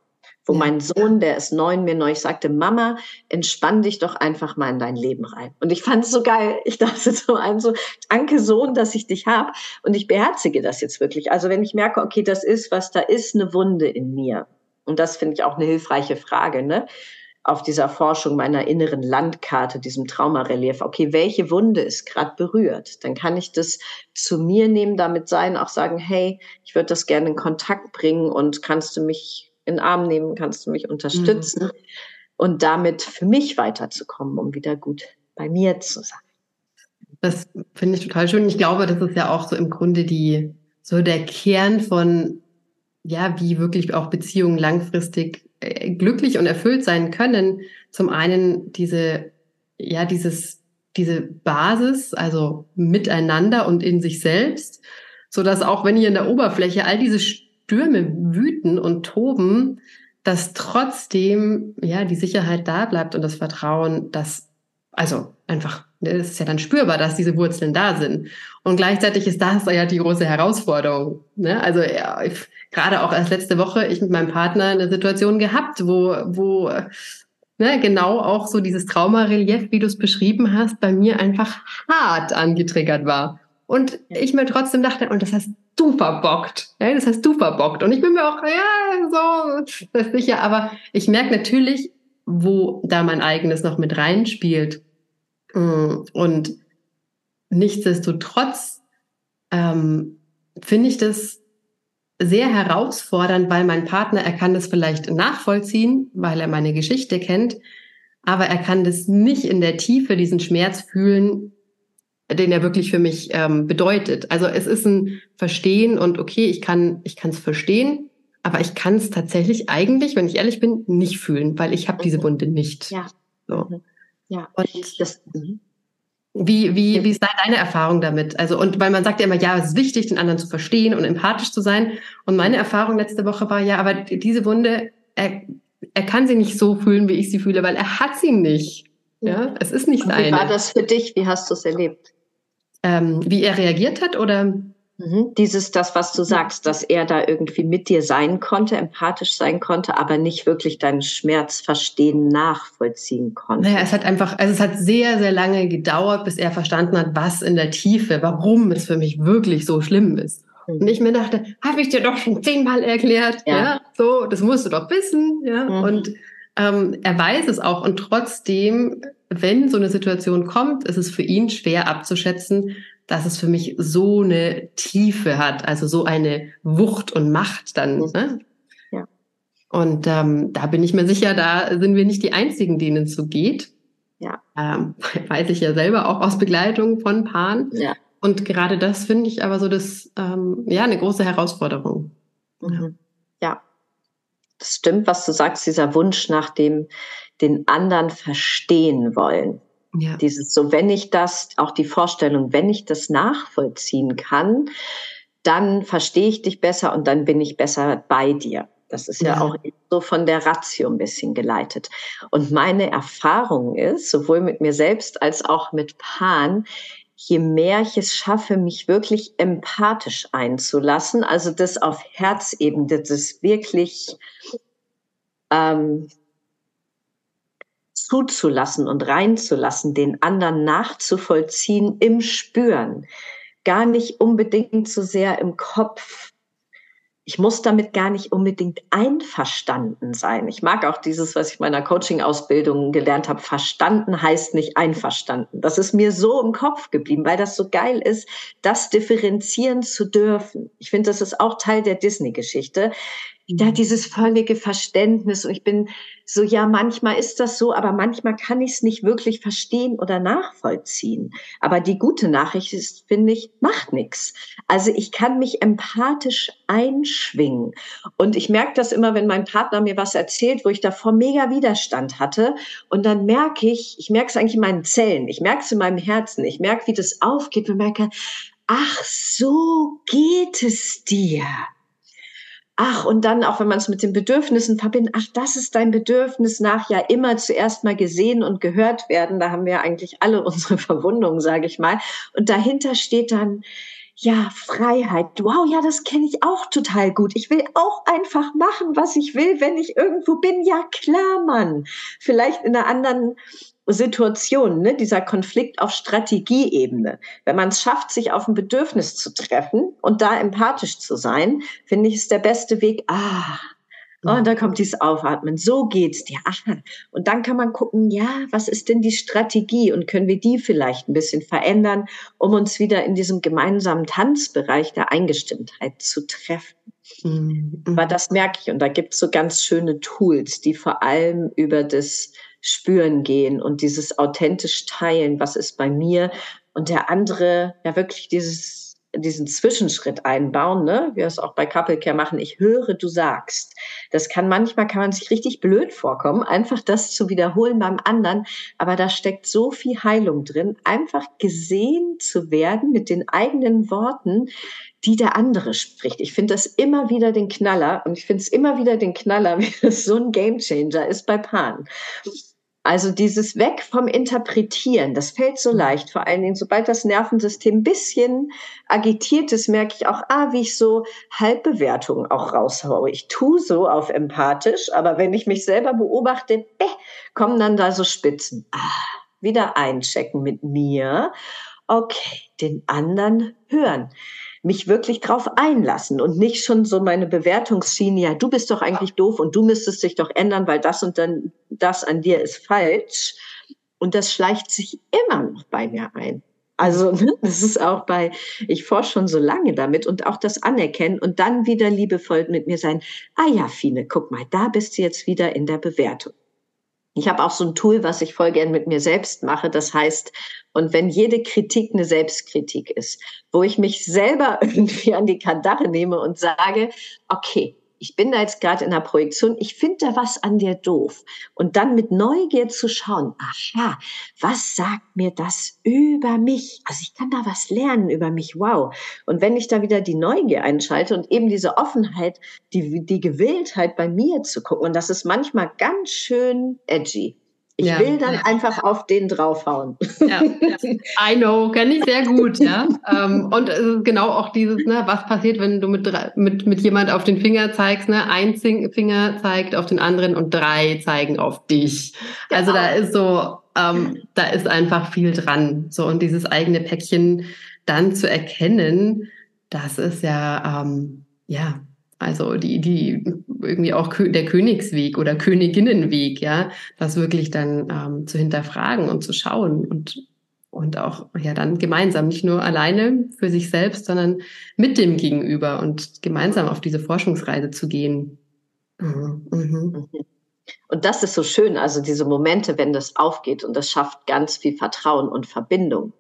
wo ja. mein Sohn, der ist neun, mir neulich sagte, Mama, entspann dich doch einfach mal in dein Leben rein. Und ich fand es so geil. Ich dachte so ein so, danke Sohn, dass ich dich hab. Und ich beherzige das jetzt wirklich. Also wenn ich merke, okay, das ist, was da ist, eine Wunde in mir. Und das finde ich auch eine hilfreiche Frage, ne? Auf dieser Forschung meiner inneren Landkarte, diesem Traumarelief. Okay, welche Wunde ist gerade berührt? Dann kann ich das zu mir nehmen, damit sein, auch sagen, hey, ich würde das gerne in Kontakt bringen und kannst du mich in den Arm nehmen, kannst du mich unterstützen mhm. und damit für mich weiterzukommen, um wieder gut bei mir zu sein. Das finde ich total schön. Ich glaube, das ist ja auch so im Grunde die, so der Kern von, ja, wie wirklich auch Beziehungen langfristig äh, glücklich und erfüllt sein können. Zum einen diese, ja, dieses, diese Basis, also miteinander und in sich selbst, so dass auch wenn ihr in der Oberfläche all diese Stürme wüten und toben, dass trotzdem ja die Sicherheit da bleibt und das Vertrauen, dass also einfach ne, es ist ja dann spürbar, dass diese Wurzeln da sind. Und gleichzeitig ist das ja die große Herausforderung. Ne? Also ja, ich, gerade auch erst letzte Woche ich mit meinem Partner eine Situation gehabt, wo wo ne, genau auch so dieses Traumarelief, wie du es beschrieben hast, bei mir einfach hart angetriggert war. Und ich mir trotzdem dachte, und das hast du verbockt. Ja, das hast du verbockt. Und ich bin mir auch, ja, so, das ist sicher. Aber ich merke natürlich, wo da mein eigenes noch mit reinspielt. Mm, und nichtsdestotrotz ähm, finde ich das sehr herausfordernd, weil mein Partner, er kann das vielleicht nachvollziehen, weil er meine Geschichte kennt, aber er kann das nicht in der Tiefe, diesen Schmerz fühlen, den er wirklich für mich ähm, bedeutet. Also es ist ein Verstehen und okay, ich kann ich kann es verstehen, aber ich kann es tatsächlich eigentlich, wenn ich ehrlich bin, nicht fühlen, weil ich habe diese Wunde nicht. Ja. So. Mhm. Ja. Und das, wie wie wie ist deine Erfahrung damit? Also und weil man sagt ja immer, ja, es ist wichtig, den anderen zu verstehen und empathisch zu sein. Und meine Erfahrung letzte Woche war ja, aber diese Wunde, er, er kann sie nicht so fühlen, wie ich sie fühle, weil er hat sie nicht. Ja, es ist nicht seine. Wie war das für dich? Wie hast du es erlebt? Ähm, wie er reagiert hat oder? Mhm. Dieses, das, was du sagst, dass er da irgendwie mit dir sein konnte, empathisch sein konnte, aber nicht wirklich deinen Schmerz verstehen, nachvollziehen konnte. Naja, es hat einfach, also es hat sehr, sehr lange gedauert, bis er verstanden hat, was in der Tiefe, warum es für mich wirklich so schlimm ist. Mhm. Und ich mir dachte, habe ich dir doch schon zehnmal erklärt, ja. ja. so, das musst du doch wissen, ja. Mhm. Und ähm, er weiß es auch und trotzdem wenn so eine Situation kommt, ist es für ihn schwer abzuschätzen, dass es für mich so eine Tiefe hat, also so eine Wucht und Macht dann. Ne? Ja. Und ähm, da bin ich mir sicher, da sind wir nicht die Einzigen, denen es so geht. Ja. Ähm, weiß ich ja selber auch aus Begleitung von Paaren. Ja. Und gerade das finde ich aber so das, ähm, ja, eine große Herausforderung. Mhm. Ja. Das stimmt, was du sagst, dieser Wunsch nach dem, den anderen verstehen wollen. Ja. Dieses so, wenn ich das, auch die Vorstellung, wenn ich das nachvollziehen kann, dann verstehe ich dich besser und dann bin ich besser bei dir. Das ist ja, ja, auch so von der Ratio ein bisschen geleitet. Und meine Erfahrung ist, sowohl mit mir selbst als auch mit Pan, je mehr ich es schaffe, mich wirklich empathisch einzulassen, also das auf Herzebene, das wirklich ähm, zuzulassen und reinzulassen, den anderen nachzuvollziehen im Spüren, gar nicht unbedingt so sehr im Kopf ich muss damit gar nicht unbedingt einverstanden sein. Ich mag auch dieses, was ich meiner Coaching-Ausbildung gelernt habe. Verstanden heißt nicht einverstanden. Das ist mir so im Kopf geblieben, weil das so geil ist, das differenzieren zu dürfen. Ich finde, das ist auch Teil der Disney-Geschichte da dieses völlige Verständnis. Und ich bin so, ja, manchmal ist das so, aber manchmal kann ich es nicht wirklich verstehen oder nachvollziehen. Aber die gute Nachricht ist, finde ich, macht nichts. Also ich kann mich empathisch einschwingen. Und ich merke das immer, wenn mein Partner mir was erzählt, wo ich davor mega Widerstand hatte. Und dann merke ich, ich merke es eigentlich in meinen Zellen, ich merke es in meinem Herzen, ich merke, wie das aufgeht und merke, ach, so geht es dir. Ach, und dann auch, wenn man es mit den Bedürfnissen verbindet, ach, das ist dein Bedürfnis nach ja immer zuerst mal gesehen und gehört werden. Da haben wir eigentlich alle unsere Verwundungen, sage ich mal. Und dahinter steht dann, ja, Freiheit. Wow, ja, das kenne ich auch total gut. Ich will auch einfach machen, was ich will, wenn ich irgendwo bin. Ja, klar, Mann. Vielleicht in einer anderen Situation, ne, dieser Konflikt auf Strategieebene. Wenn man es schafft, sich auf ein Bedürfnis zu treffen und da empathisch zu sein, finde ich, ist der beste Weg. Ah, oh, und da kommt dieses Aufatmen. So geht's dir. Aha. Und dann kann man gucken, ja, was ist denn die Strategie und können wir die vielleicht ein bisschen verändern, um uns wieder in diesem gemeinsamen Tanzbereich der Eingestimmtheit zu treffen. Mhm. Aber das merke ich und da gibt es so ganz schöne Tools, die vor allem über das Spüren gehen und dieses authentisch teilen, was ist bei mir und der andere ja wirklich dieses diesen Zwischenschritt einbauen, ne? wir es auch bei Couple Care machen, ich höre, du sagst. Das kann manchmal, kann man sich richtig blöd vorkommen, einfach das zu wiederholen beim anderen, aber da steckt so viel Heilung drin, einfach gesehen zu werden mit den eigenen Worten, die der andere spricht. Ich finde das immer wieder den Knaller und ich finde es immer wieder den Knaller, wie das so ein Gamechanger ist bei Paaren. Also dieses Weg vom Interpretieren, das fällt so leicht. Vor allen Dingen, sobald das Nervensystem ein bisschen agitiert ist, merke ich auch, ah, wie ich so Halbbewertungen auch raushaue. Ich tue so auf empathisch, aber wenn ich mich selber beobachte, bäh, kommen dann da so Spitzen. Ah, wieder einchecken mit mir. Okay, den anderen hören mich wirklich drauf einlassen und nicht schon so meine Bewertungsschiene, ja, du bist doch eigentlich doof und du müsstest dich doch ändern, weil das und dann das an dir ist falsch. Und das schleicht sich immer noch bei mir ein. Also ne, das ist auch bei, ich forsche schon so lange damit und auch das Anerkennen und dann wieder liebevoll mit mir sein. Ah ja, Fine, guck mal, da bist du jetzt wieder in der Bewertung. Ich habe auch so ein Tool, was ich voll gern mit mir selbst mache. Das heißt, und wenn jede Kritik eine Selbstkritik ist, wo ich mich selber irgendwie an die Kandare nehme und sage, okay, ich bin da jetzt gerade in der Projektion, ich finde da was an dir doof. Und dann mit Neugier zu schauen, aha, was sagt mir das über mich? Also ich kann da was lernen über mich, wow. Und wenn ich da wieder die Neugier einschalte und eben diese Offenheit, die, die Gewilltheit bei mir zu gucken, und das ist manchmal ganz schön edgy. Ich ja, will dann ja. einfach auf den draufhauen. Ja, I know, kenne ich sehr gut, ja. Ähm, und es ist genau auch dieses, ne, was passiert, wenn du mit, mit, mit jemand auf den Finger zeigst, ne? Ein Finger zeigt auf den anderen und drei zeigen auf dich. Also da ist so, ähm, da ist einfach viel dran. So, und dieses eigene Päckchen dann zu erkennen, das ist ja, ähm, ja, also die, die irgendwie auch der Königsweg oder Königinnenweg, ja, das wirklich dann ähm, zu hinterfragen und zu schauen und und auch ja dann gemeinsam, nicht nur alleine für sich selbst, sondern mit dem Gegenüber und gemeinsam auf diese Forschungsreise zu gehen. Mhm. Mhm. Und das ist so schön, also diese Momente, wenn das aufgeht und das schafft ganz viel Vertrauen und Verbindung.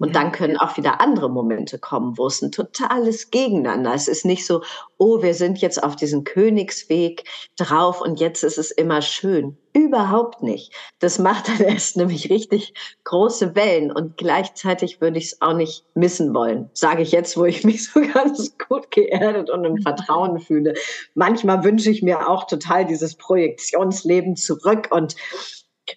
Und dann können auch wieder andere Momente kommen, wo es ein totales Gegeneinander ist. Es ist nicht so, oh, wir sind jetzt auf diesen Königsweg drauf und jetzt ist es immer schön. Überhaupt nicht. Das macht dann erst nämlich richtig große Wellen und gleichzeitig würde ich es auch nicht missen wollen. Sage ich jetzt, wo ich mich so ganz gut geerdet und im Vertrauen fühle. Manchmal wünsche ich mir auch total dieses Projektionsleben zurück und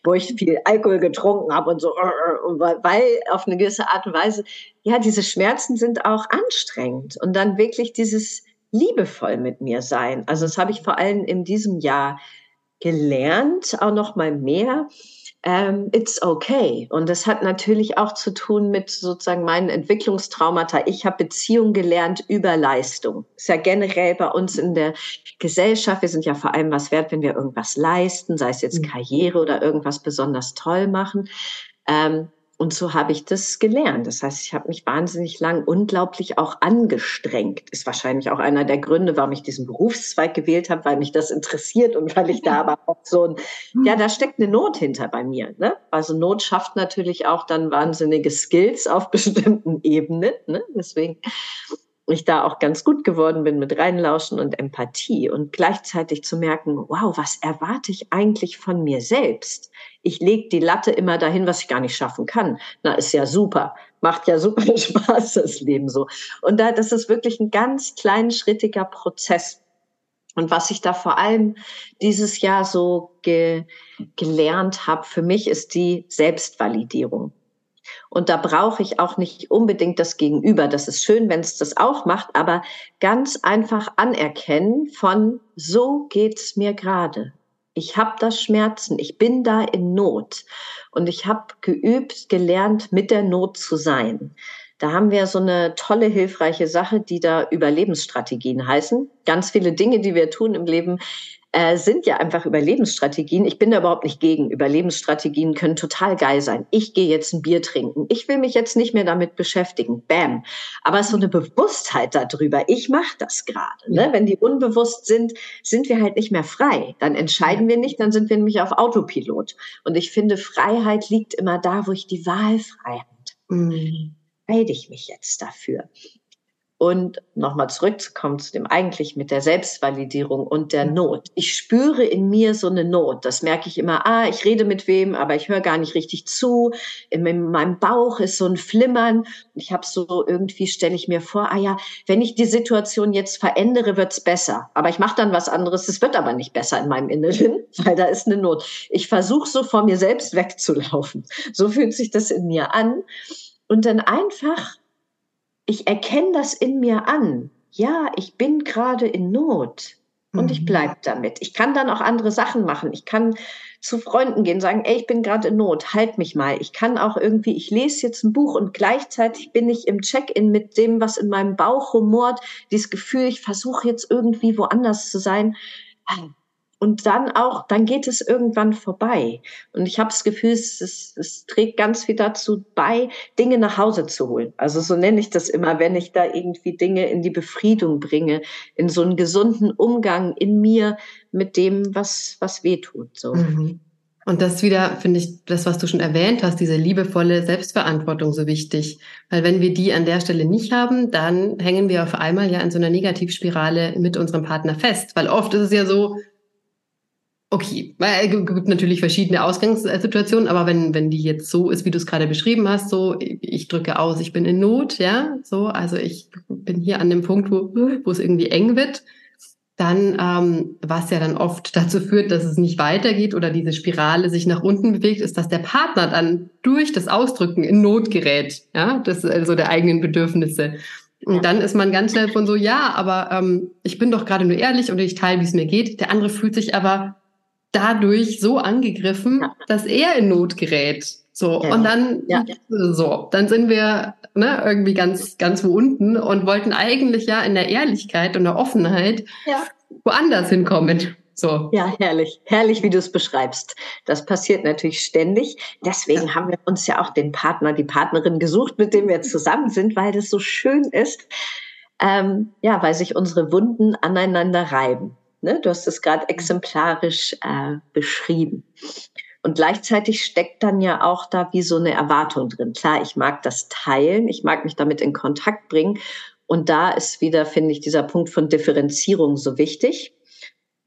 wo ich viel Alkohol getrunken habe und so, äh, äh, weil auf eine gewisse Art und Weise, ja, diese Schmerzen sind auch anstrengend und dann wirklich dieses liebevoll mit mir sein. Also das habe ich vor allem in diesem Jahr gelernt, auch noch mal mehr ähm, it's okay. Und das hat natürlich auch zu tun mit sozusagen meinen Entwicklungstraumata. Ich habe Beziehung gelernt über Leistung. Ist ja generell bei uns in der Gesellschaft. Wir sind ja vor allem was wert, wenn wir irgendwas leisten, sei es jetzt mhm. Karriere oder irgendwas besonders toll machen. Ähm, und so habe ich das gelernt. Das heißt, ich habe mich wahnsinnig lang unglaublich auch angestrengt. Ist wahrscheinlich auch einer der Gründe, warum ich diesen Berufszweig gewählt habe, weil mich das interessiert und weil ich da aber auch so ein, ja, da steckt eine Not hinter bei mir. Ne? Also Not schafft natürlich auch dann wahnsinnige Skills auf bestimmten Ebenen. Ne? Deswegen ich da auch ganz gut geworden bin mit Reinlauschen und Empathie und gleichzeitig zu merken, wow, was erwarte ich eigentlich von mir selbst? Ich lege die Latte immer dahin, was ich gar nicht schaffen kann. Na, ist ja super. Macht ja super Spaß, das Leben so. Und da, das ist wirklich ein ganz kleinschrittiger Prozess. Und was ich da vor allem dieses Jahr so ge gelernt habe, für mich ist die Selbstvalidierung. Und da brauche ich auch nicht unbedingt das Gegenüber. Das ist schön, wenn es das auch macht, aber ganz einfach anerkennen von, so geht's mir gerade. Ich habe das Schmerzen, ich bin da in Not und ich habe geübt, gelernt, mit der Not zu sein. Da haben wir so eine tolle, hilfreiche Sache, die da Überlebensstrategien heißen. Ganz viele Dinge, die wir tun im Leben, äh, sind ja einfach Überlebensstrategien. Ich bin da überhaupt nicht gegen. Überlebensstrategien können total geil sein. Ich gehe jetzt ein Bier trinken. Ich will mich jetzt nicht mehr damit beschäftigen. Bam. Aber so eine Bewusstheit darüber, ich mache das gerade. Ne? Wenn die unbewusst sind, sind wir halt nicht mehr frei. Dann entscheiden wir nicht, dann sind wir nämlich auf Autopilot. Und ich finde, Freiheit liegt immer da, wo ich die Wahlfreiheit. Mhm. Entscheide ich mich jetzt dafür. Und nochmal zurückzukommen zu dem eigentlich mit der Selbstvalidierung und der Not. Ich spüre in mir so eine Not. Das merke ich immer. Ah, ich rede mit wem, aber ich höre gar nicht richtig zu. In meinem Bauch ist so ein Flimmern. Ich habe so irgendwie, stelle ich mir vor, ah ja, wenn ich die Situation jetzt verändere, wird's besser. Aber ich mache dann was anderes. Es wird aber nicht besser in meinem Inneren, weil da ist eine Not. Ich versuche so vor mir selbst wegzulaufen. So fühlt sich das in mir an. Und dann einfach ich erkenne das in mir an. Ja, ich bin gerade in Not und mhm. ich bleibe damit. Ich kann dann auch andere Sachen machen. Ich kann zu Freunden gehen, sagen, ey, ich bin gerade in Not, halt mich mal. Ich kann auch irgendwie, ich lese jetzt ein Buch und gleichzeitig bin ich im Check-in mit dem, was in meinem Bauch rumort, dieses Gefühl, ich versuche jetzt irgendwie woanders zu sein. Und dann auch, dann geht es irgendwann vorbei. Und ich habe das Gefühl, es, es, es, trägt ganz viel dazu bei, Dinge nach Hause zu holen. Also so nenne ich das immer, wenn ich da irgendwie Dinge in die Befriedung bringe, in so einen gesunden Umgang in mir mit dem, was, was weh tut. So. Mhm. Und das wieder, finde ich, das, was du schon erwähnt hast, diese liebevolle Selbstverantwortung so wichtig. Weil wenn wir die an der Stelle nicht haben, dann hängen wir auf einmal ja in so einer Negativspirale mit unserem Partner fest. Weil oft ist es ja so, Okay, weil es gibt natürlich verschiedene Ausgangssituationen, aber wenn, wenn die jetzt so ist, wie du es gerade beschrieben hast, so, ich drücke aus, ich bin in Not, ja, so, also ich bin hier an dem Punkt, wo, wo es irgendwie eng wird, dann, ähm, was ja dann oft dazu führt, dass es nicht weitergeht oder diese Spirale sich nach unten bewegt, ist, dass der Partner dann durch das Ausdrücken in Not gerät, ja, das also der eigenen Bedürfnisse. Und dann ist man ganz schnell von so, ja, aber ähm, ich bin doch gerade nur ehrlich und ich teile, wie es mir geht. Der andere fühlt sich aber dadurch so angegriffen, ja. dass er in Not gerät. So, ja. und dann, ja. so, dann sind wir ne, irgendwie ganz, ganz wo unten und wollten eigentlich ja in der Ehrlichkeit und der Offenheit woanders hinkommen. So. Ja, herrlich. Herrlich, wie du es beschreibst. Das passiert natürlich ständig. Deswegen ja. haben wir uns ja auch den Partner, die Partnerin gesucht, mit dem wir zusammen sind, weil das so schön ist. Ähm, ja, weil sich unsere Wunden aneinander reiben. Ne? Du hast es gerade exemplarisch äh, beschrieben. Und gleichzeitig steckt dann ja auch da wie so eine Erwartung drin. Klar, ich mag das teilen, ich mag mich damit in Kontakt bringen. Und da ist wieder, finde ich, dieser Punkt von Differenzierung so wichtig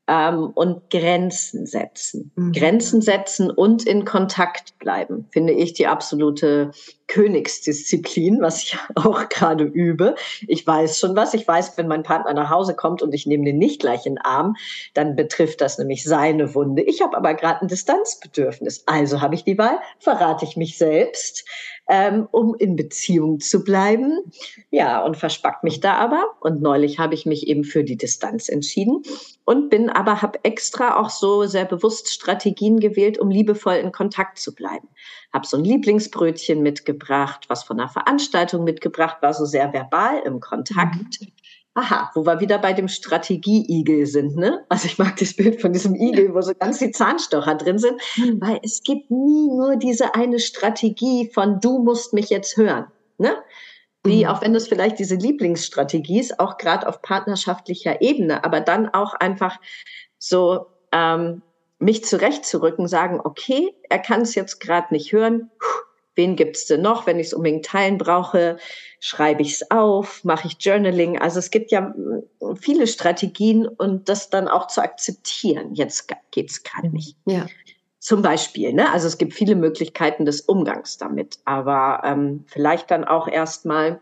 ähm, und Grenzen setzen. Mhm. Grenzen setzen und in Kontakt bleiben, finde ich die absolute Königsdisziplin, was ich auch gerade übe. Ich weiß schon was. Ich weiß, wenn mein Partner nach Hause kommt und ich nehme den nicht gleich in den Arm, dann betrifft das nämlich seine Wunde. Ich habe aber gerade ein Distanzbedürfnis. Also habe ich die Wahl, verrate ich mich selbst ähm, um in Beziehung zu bleiben. Ja, und verspackt mich da aber. Und neulich habe ich mich eben für die Distanz entschieden und bin aber, habe extra auch so sehr bewusst Strategien gewählt, um liebevoll in Kontakt zu bleiben. Habe so ein Lieblingsbrötchen mitgebracht, was von einer Veranstaltung mitgebracht, war so sehr verbal im Kontakt. Mhm. Aha, wo wir wieder bei dem Strategie-Igel sind, ne? Also ich mag das Bild von diesem Igel, wo so ganz die Zahnstocher drin sind, hm. weil es gibt nie nur diese eine Strategie von du musst mich jetzt hören, ne? Wie, mhm. auch wenn das vielleicht diese Lieblingsstrategie ist, auch gerade auf partnerschaftlicher Ebene, aber dann auch einfach so ähm, mich zurechtzurücken, sagen, okay, er kann es jetzt gerade nicht hören, wen gibt's denn noch, wenn ich es unbedingt teilen brauche, schreibe ich es auf, mache ich Journaling. Also es gibt ja viele Strategien und das dann auch zu akzeptieren. Jetzt geht's gerade nicht. Ja. Zum Beispiel, ne? Also es gibt viele Möglichkeiten des Umgangs damit, aber ähm, vielleicht dann auch erstmal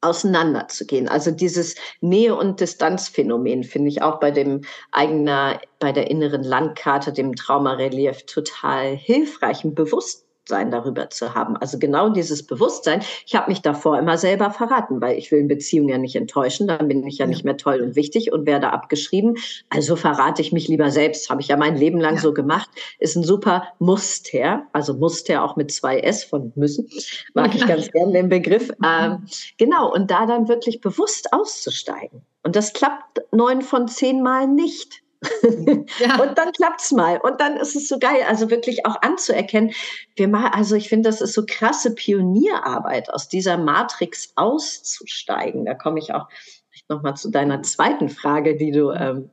auseinanderzugehen. Also dieses Nähe- und Distanzphänomen finde ich auch bei dem eigener, bei der inneren Landkarte, dem Traumarelief total hilfreich und bewusst Bewusstsein darüber zu haben. Also genau dieses Bewusstsein. Ich habe mich davor immer selber verraten, weil ich will in Beziehungen ja nicht enttäuschen. Dann bin ich ja, ja. nicht mehr toll und wichtig und werde abgeschrieben. Also verrate ich mich lieber selbst. Habe ich ja mein Leben lang ja. so gemacht. Ist ein super Muster. Also Muster auch mit zwei S von müssen. Mag ich ganz gerne den Begriff. Ähm, genau. Und da dann wirklich bewusst auszusteigen. Und das klappt neun von zehn Mal nicht. Ja. und dann klappt's mal. Und dann ist es so geil, also wirklich auch anzuerkennen. Wir mal, also ich finde, das ist so krasse Pionierarbeit, aus dieser Matrix auszusteigen. Da komme ich auch nochmal zu deiner zweiten Frage, die du ähm,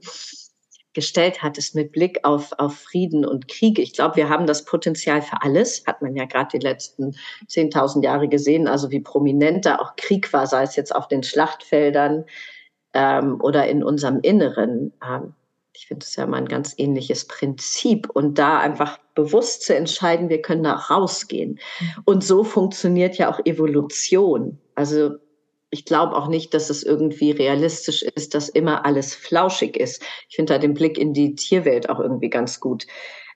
gestellt hattest mit Blick auf, auf Frieden und Krieg. Ich glaube, wir haben das Potenzial für alles. Hat man ja gerade die letzten 10.000 Jahre gesehen, also wie prominent da auch Krieg war, sei es jetzt auf den Schlachtfeldern ähm, oder in unserem Inneren. Ähm, ich finde es ja mal ein ganz ähnliches Prinzip und da einfach bewusst zu entscheiden, wir können da rausgehen. Und so funktioniert ja auch Evolution. Also ich glaube auch nicht, dass es irgendwie realistisch ist, dass immer alles flauschig ist. Ich finde da den Blick in die Tierwelt auch irgendwie ganz gut.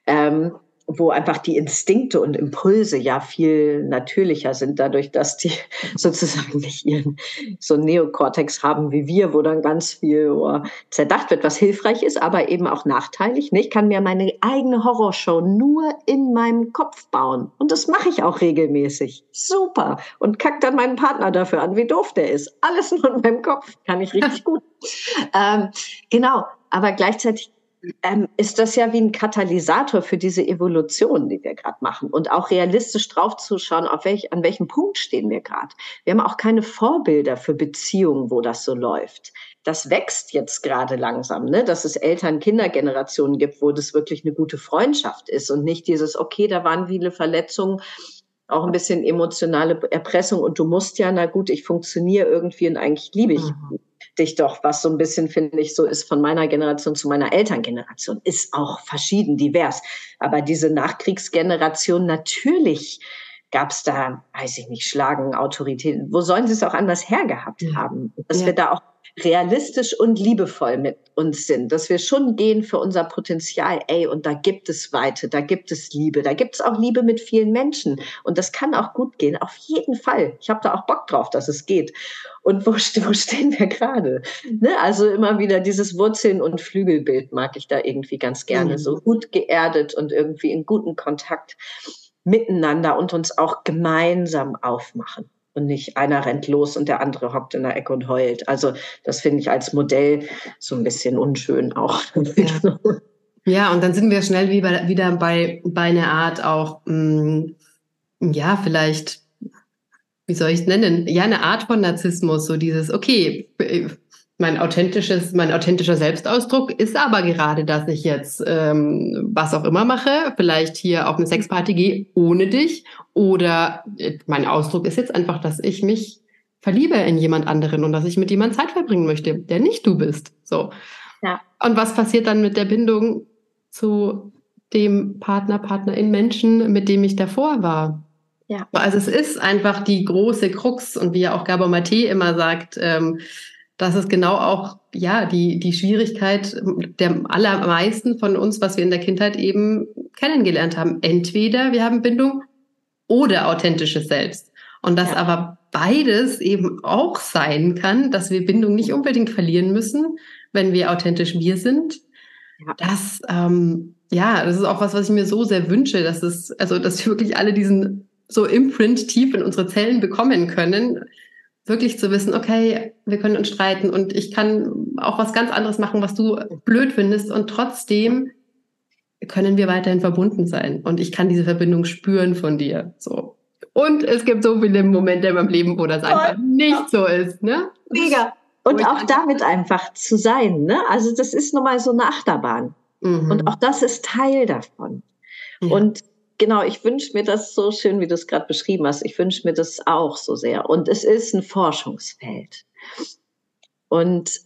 Ähm, wo einfach die Instinkte und Impulse ja viel natürlicher sind, dadurch, dass die sozusagen nicht ihren so Neokortex haben wie wir, wo dann ganz viel oh, zerdacht wird, was hilfreich ist, aber eben auch nachteilig. Ich kann mir meine eigene Horrorshow nur in meinem Kopf bauen. Und das mache ich auch regelmäßig. Super. Und kack dann meinen Partner dafür an, wie doof der ist. Alles nur in meinem Kopf. Kann ich richtig gut. Ähm, genau. Aber gleichzeitig ähm, ist das ja wie ein Katalysator für diese Evolution, die wir gerade machen. Und auch realistisch draufzuschauen, auf welch, an welchem Punkt stehen wir gerade. Wir haben auch keine Vorbilder für Beziehungen, wo das so läuft. Das wächst jetzt gerade langsam, ne? dass es Eltern-Kinder-Generationen gibt, wo das wirklich eine gute Freundschaft ist und nicht dieses, okay, da waren viele Verletzungen, auch ein bisschen emotionale Erpressung und du musst ja, na gut, ich funktioniere irgendwie und eigentlich liebe ich mhm dich doch, was so ein bisschen, finde ich, so ist von meiner Generation zu meiner Elterngeneration, ist auch verschieden, divers. Aber diese Nachkriegsgeneration, natürlich gab es da, weiß ich nicht, Schlagen, Autoritäten. Wo sollen sie es auch anders hergehabt haben? Dass ja. wir da auch realistisch und liebevoll mit uns sind, dass wir schon gehen für unser Potenzial, ey, und da gibt es Weite, da gibt es Liebe, da gibt es auch Liebe mit vielen Menschen und das kann auch gut gehen, auf jeden Fall. Ich habe da auch Bock drauf, dass es geht. Und wo, wo stehen wir gerade? Ne? Also immer wieder dieses Wurzeln- und Flügelbild mag ich da irgendwie ganz gerne, mhm. so gut geerdet und irgendwie in guten Kontakt miteinander und uns auch gemeinsam aufmachen und nicht einer rennt los und der andere hockt in der Ecke und heult. Also das finde ich als Modell so ein bisschen unschön auch. Ja, ja und dann sind wir schnell wieder, wieder bei, bei einer Art auch, mh, mm, ja, vielleicht, wie soll ich es nennen? Ja, eine Art von Narzissmus, so dieses, okay, mein authentisches, mein authentischer Selbstausdruck ist aber gerade, dass ich jetzt ähm, was auch immer mache, vielleicht hier auf eine Sexparty gehe ohne dich oder äh, mein Ausdruck ist jetzt einfach, dass ich mich verliebe in jemand anderen und dass ich mit jemandem Zeit verbringen möchte, der nicht du bist. So. Ja. Und was passiert dann mit der Bindung zu dem Partner, Partnerin, Menschen, mit dem ich davor war? Ja. Also es ist einfach die große Krux und wie ja auch Gabor Maté immer sagt, ähm, das ist genau auch ja die die Schwierigkeit der allermeisten von uns, was wir in der Kindheit eben kennengelernt haben. Entweder wir haben Bindung oder authentisches Selbst. Und das ja. aber beides eben auch sein kann, dass wir Bindung nicht unbedingt verlieren müssen, wenn wir authentisch wir sind. Ja. Das ähm, ja, das ist auch was, was ich mir so sehr wünsche, dass es also dass wir wirklich alle diesen so Imprint tief in unsere Zellen bekommen können, wirklich zu wissen, okay, wir können uns streiten und ich kann auch was ganz anderes machen, was du blöd findest und trotzdem können wir weiterhin verbunden sein und ich kann diese Verbindung spüren von dir, so. Und es gibt so viele Momente in meinem Leben, wo das einfach nicht so ist, ne? Mega. Und auch damit einfach zu sein, ne? Also das ist nun mal so eine Achterbahn. Mhm. Und auch das ist Teil davon. Ja. Und genau, ich wünsche mir das so schön, wie du es gerade beschrieben hast. Ich wünsche mir das auch so sehr. Und es ist ein Forschungsfeld. Und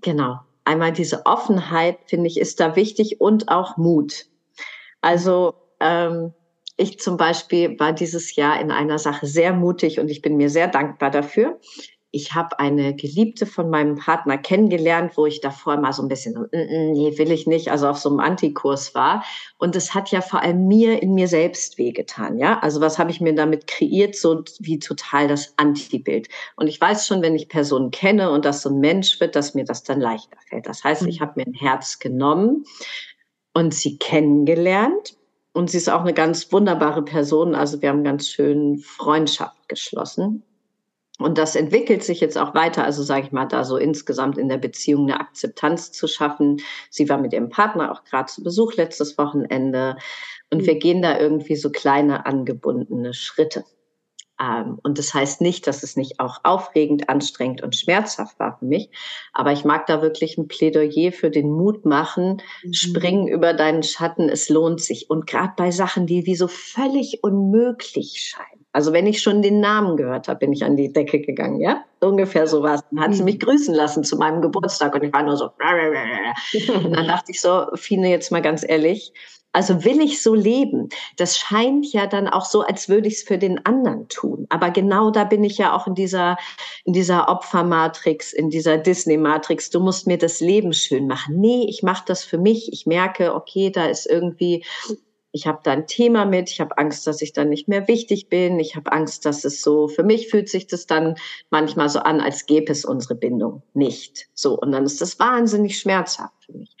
genau, einmal diese Offenheit, finde ich, ist da wichtig und auch Mut. Also ähm, ich zum Beispiel war dieses Jahr in einer Sache sehr mutig und ich bin mir sehr dankbar dafür ich habe eine Geliebte von meinem Partner kennengelernt, wo ich davor mal so ein bisschen, mm, mm, nee, will ich nicht, also auf so einem Antikurs war. Und es hat ja vor allem mir in mir selbst wehgetan, ja. Also was habe ich mir damit kreiert, so wie total das Antibild. Und ich weiß schon, wenn ich Personen kenne und das so ein Mensch wird, dass mir das dann leichter fällt. Das heißt, ich mhm. habe mir ein Herz genommen und sie kennengelernt. Und sie ist auch eine ganz wunderbare Person. Also wir haben ganz schön Freundschaft geschlossen. Und das entwickelt sich jetzt auch weiter. Also sage ich mal, da so insgesamt in der Beziehung eine Akzeptanz zu schaffen. Sie war mit ihrem Partner auch gerade zu Besuch letztes Wochenende. Und mhm. wir gehen da irgendwie so kleine angebundene Schritte. Ähm, und das heißt nicht, dass es nicht auch aufregend, anstrengend und schmerzhaft war für mich. Aber ich mag da wirklich ein Plädoyer für den Mut machen. Mhm. Springen über deinen Schatten, es lohnt sich. Und gerade bei Sachen, die wie so völlig unmöglich scheinen also wenn ich schon den Namen gehört habe, bin ich an die Decke gegangen, ja? Ungefähr so was. Dann hat sie mich mhm. grüßen lassen zu meinem Geburtstag und ich war nur so. Und dann dachte ich so, Fine, jetzt mal ganz ehrlich, also will ich so leben? Das scheint ja dann auch so, als würde ich es für den anderen tun. Aber genau da bin ich ja auch in dieser, in dieser Opfermatrix, in dieser Disney-Matrix. Du musst mir das Leben schön machen. Nee, ich mache das für mich. Ich merke, okay, da ist irgendwie ich habe da ein Thema mit, ich habe Angst, dass ich dann nicht mehr wichtig bin, ich habe Angst, dass es so, für mich fühlt sich das dann manchmal so an, als gäbe es unsere Bindung nicht. So, und dann ist das wahnsinnig schmerzhaft für mich.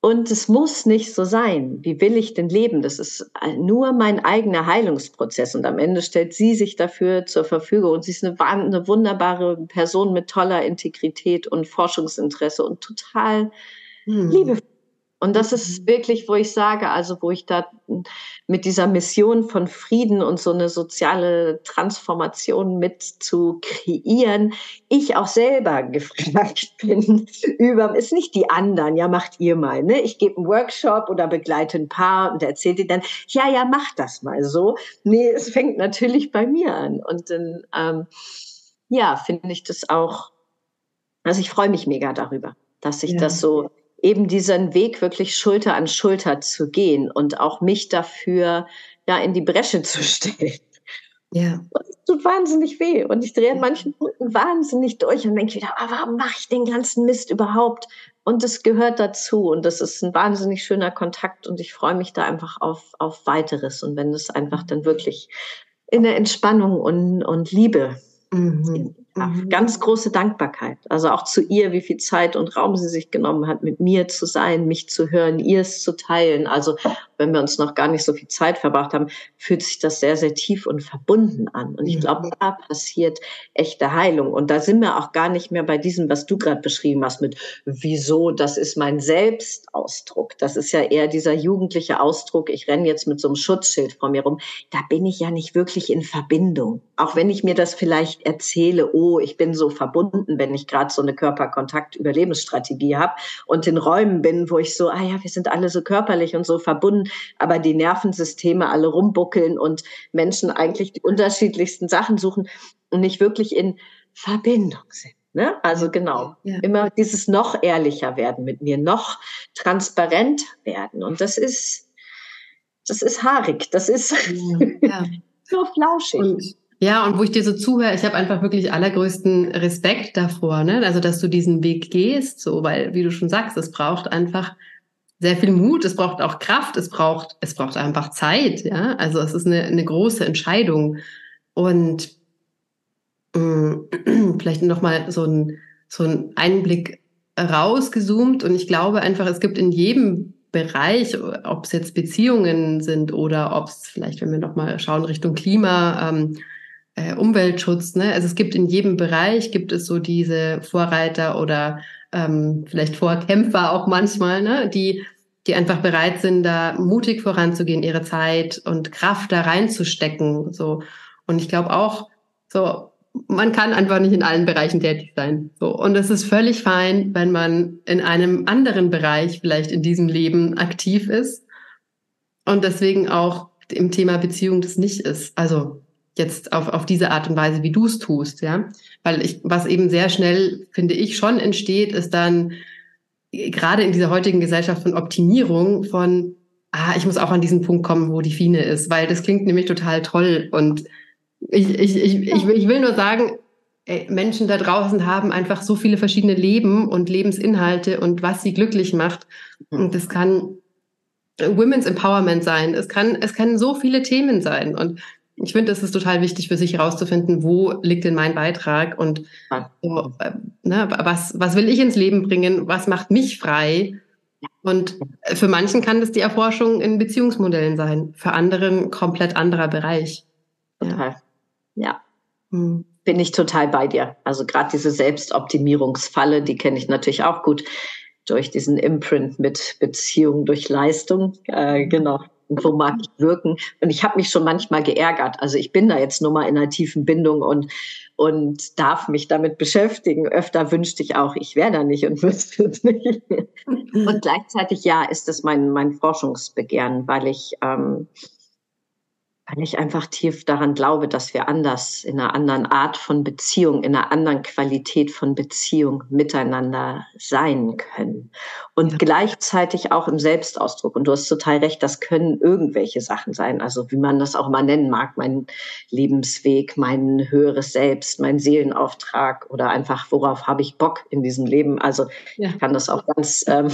Und es muss nicht so sein. Wie will ich denn leben? Das ist nur mein eigener Heilungsprozess. Und am Ende stellt sie sich dafür zur Verfügung. Und sie ist eine, eine wunderbare Person mit toller Integrität und Forschungsinteresse und total hm. liebevoll und das ist mhm. wirklich, wo ich sage, also wo ich da mit dieser Mission von Frieden und so eine soziale Transformation mit zu kreieren, ich auch selber gefragt bin über, ist nicht die anderen, ja, macht ihr mal, ne? Ich gebe einen Workshop oder begleite ein Paar und erzählt ihr dann, ja, ja, macht das mal so. Nee, es fängt natürlich bei mir an. Und dann, ähm, ja, finde ich das auch, also ich freue mich mega darüber, dass ich ja. das so eben diesen Weg wirklich Schulter an Schulter zu gehen und auch mich dafür ja in die Bresche zu stellen. Ja. Und es tut wahnsinnig weh. Und ich drehe an manchen Punkten wahnsinnig durch und denke wieder, ah, warum mache ich den ganzen Mist überhaupt? Und es gehört dazu. Und das ist ein wahnsinnig schöner Kontakt. Und ich freue mich da einfach auf, auf weiteres. Und wenn es einfach dann wirklich in der Entspannung und, und Liebe mhm. Mhm. Ganz große Dankbarkeit. Also auch zu ihr, wie viel Zeit und Raum sie sich genommen hat, mit mir zu sein, mich zu hören, ihr es zu teilen. Also wenn wir uns noch gar nicht so viel Zeit verbracht haben, fühlt sich das sehr, sehr tief und verbunden an. Und ich glaube, da passiert echte Heilung. Und da sind wir auch gar nicht mehr bei diesem, was du gerade beschrieben hast, mit wieso, das ist mein Selbstausdruck. Das ist ja eher dieser jugendliche Ausdruck, ich renne jetzt mit so einem Schutzschild vor mir rum. Da bin ich ja nicht wirklich in Verbindung. Auch wenn ich mir das vielleicht erzähle, oh, oh, ich bin so verbunden, wenn ich gerade so eine Körperkontakt-Überlebensstrategie habe und in Räumen bin, wo ich so, ah ja, wir sind alle so körperlich und so verbunden, aber die Nervensysteme alle rumbuckeln und Menschen eigentlich die unterschiedlichsten Sachen suchen und nicht wirklich in Verbindung sind. Ne? Also genau, ja. immer dieses noch ehrlicher werden mit mir, noch transparenter werden. Und das ist, das ist haarig, das ist ja. so flauschig. Und, ja, und wo ich dir so zuhöre, ich habe einfach wirklich allergrößten Respekt davor, ne? Also, dass du diesen Weg gehst, so, weil, wie du schon sagst, es braucht einfach sehr viel Mut, es braucht auch Kraft, es braucht, es braucht einfach Zeit, ja. Also es ist eine, eine große Entscheidung. Und vielleicht nochmal so ein, so ein Einblick rausgezoomt. Und ich glaube einfach, es gibt in jedem Bereich, ob es jetzt Beziehungen sind oder ob es vielleicht, wenn wir nochmal schauen Richtung Klima, ähm, äh, Umweltschutz, ne? Also es gibt in jedem Bereich, gibt es so diese Vorreiter oder ähm, vielleicht Vorkämpfer auch manchmal, ne? die, die einfach bereit sind, da mutig voranzugehen, ihre Zeit und Kraft da reinzustecken. So. Und ich glaube auch, so man kann einfach nicht in allen Bereichen tätig sein. So. Und es ist völlig fein, wenn man in einem anderen Bereich vielleicht in diesem Leben aktiv ist und deswegen auch im Thema Beziehung das nicht ist. Also jetzt auf, auf diese Art und Weise, wie du es tust, ja. Weil ich, was eben sehr schnell, finde ich, schon entsteht, ist dann gerade in dieser heutigen Gesellschaft von Optimierung von, ah, ich muss auch an diesen Punkt kommen, wo die Fine ist, weil das klingt nämlich total toll und ich, ich, ich, ich, will, ich will nur sagen, Menschen da draußen haben einfach so viele verschiedene Leben und Lebensinhalte und was sie glücklich macht. Mhm. Und das kann Women's Empowerment sein. Es kann, es kann so viele Themen sein. Und ich finde, es ist total wichtig für sich herauszufinden, wo liegt denn mein Beitrag und so, äh, ne, was, was will ich ins Leben bringen? Was macht mich frei? Und für manchen kann das die Erforschung in Beziehungsmodellen sein, für anderen komplett anderer Bereich. Total. Ja. ja. Hm. Bin ich total bei dir. Also gerade diese Selbstoptimierungsfalle, die kenne ich natürlich auch gut durch diesen Imprint mit Beziehung durch Leistung. Äh, genau. Und wo mag ich wirken? Und ich habe mich schon manchmal geärgert. Also ich bin da jetzt nur mal in einer tiefen Bindung und, und darf mich damit beschäftigen. Öfter wünschte ich auch, ich wäre da nicht und wüsste es nicht. und gleichzeitig, ja, ist das mein, mein Forschungsbegehren, weil ich ähm, weil ich einfach tief daran glaube, dass wir anders, in einer anderen Art von Beziehung, in einer anderen Qualität von Beziehung miteinander sein können. Und ja. gleichzeitig auch im Selbstausdruck. Und du hast total recht, das können irgendwelche Sachen sein. Also wie man das auch mal nennen mag, mein Lebensweg, mein höheres Selbst, mein Seelenauftrag oder einfach, worauf habe ich Bock in diesem Leben. Also ja. ich kann das auch ganz ähm,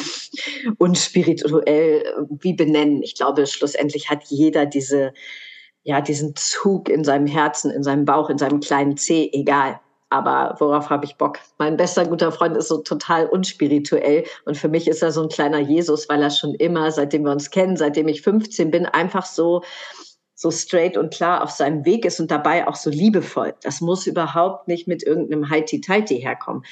unspirituell äh, wie benennen. Ich glaube, schlussendlich hat jeder diese ja, diesen Zug in seinem Herzen, in seinem Bauch, in seinem kleinen Zeh, egal. Aber worauf habe ich Bock? Mein bester guter Freund ist so total unspirituell und für mich ist er so ein kleiner Jesus, weil er schon immer, seitdem wir uns kennen, seitdem ich 15 bin, einfach so so straight und klar auf seinem Weg ist und dabei auch so liebevoll. Das muss überhaupt nicht mit irgendeinem Heiti-Teiti herkommen.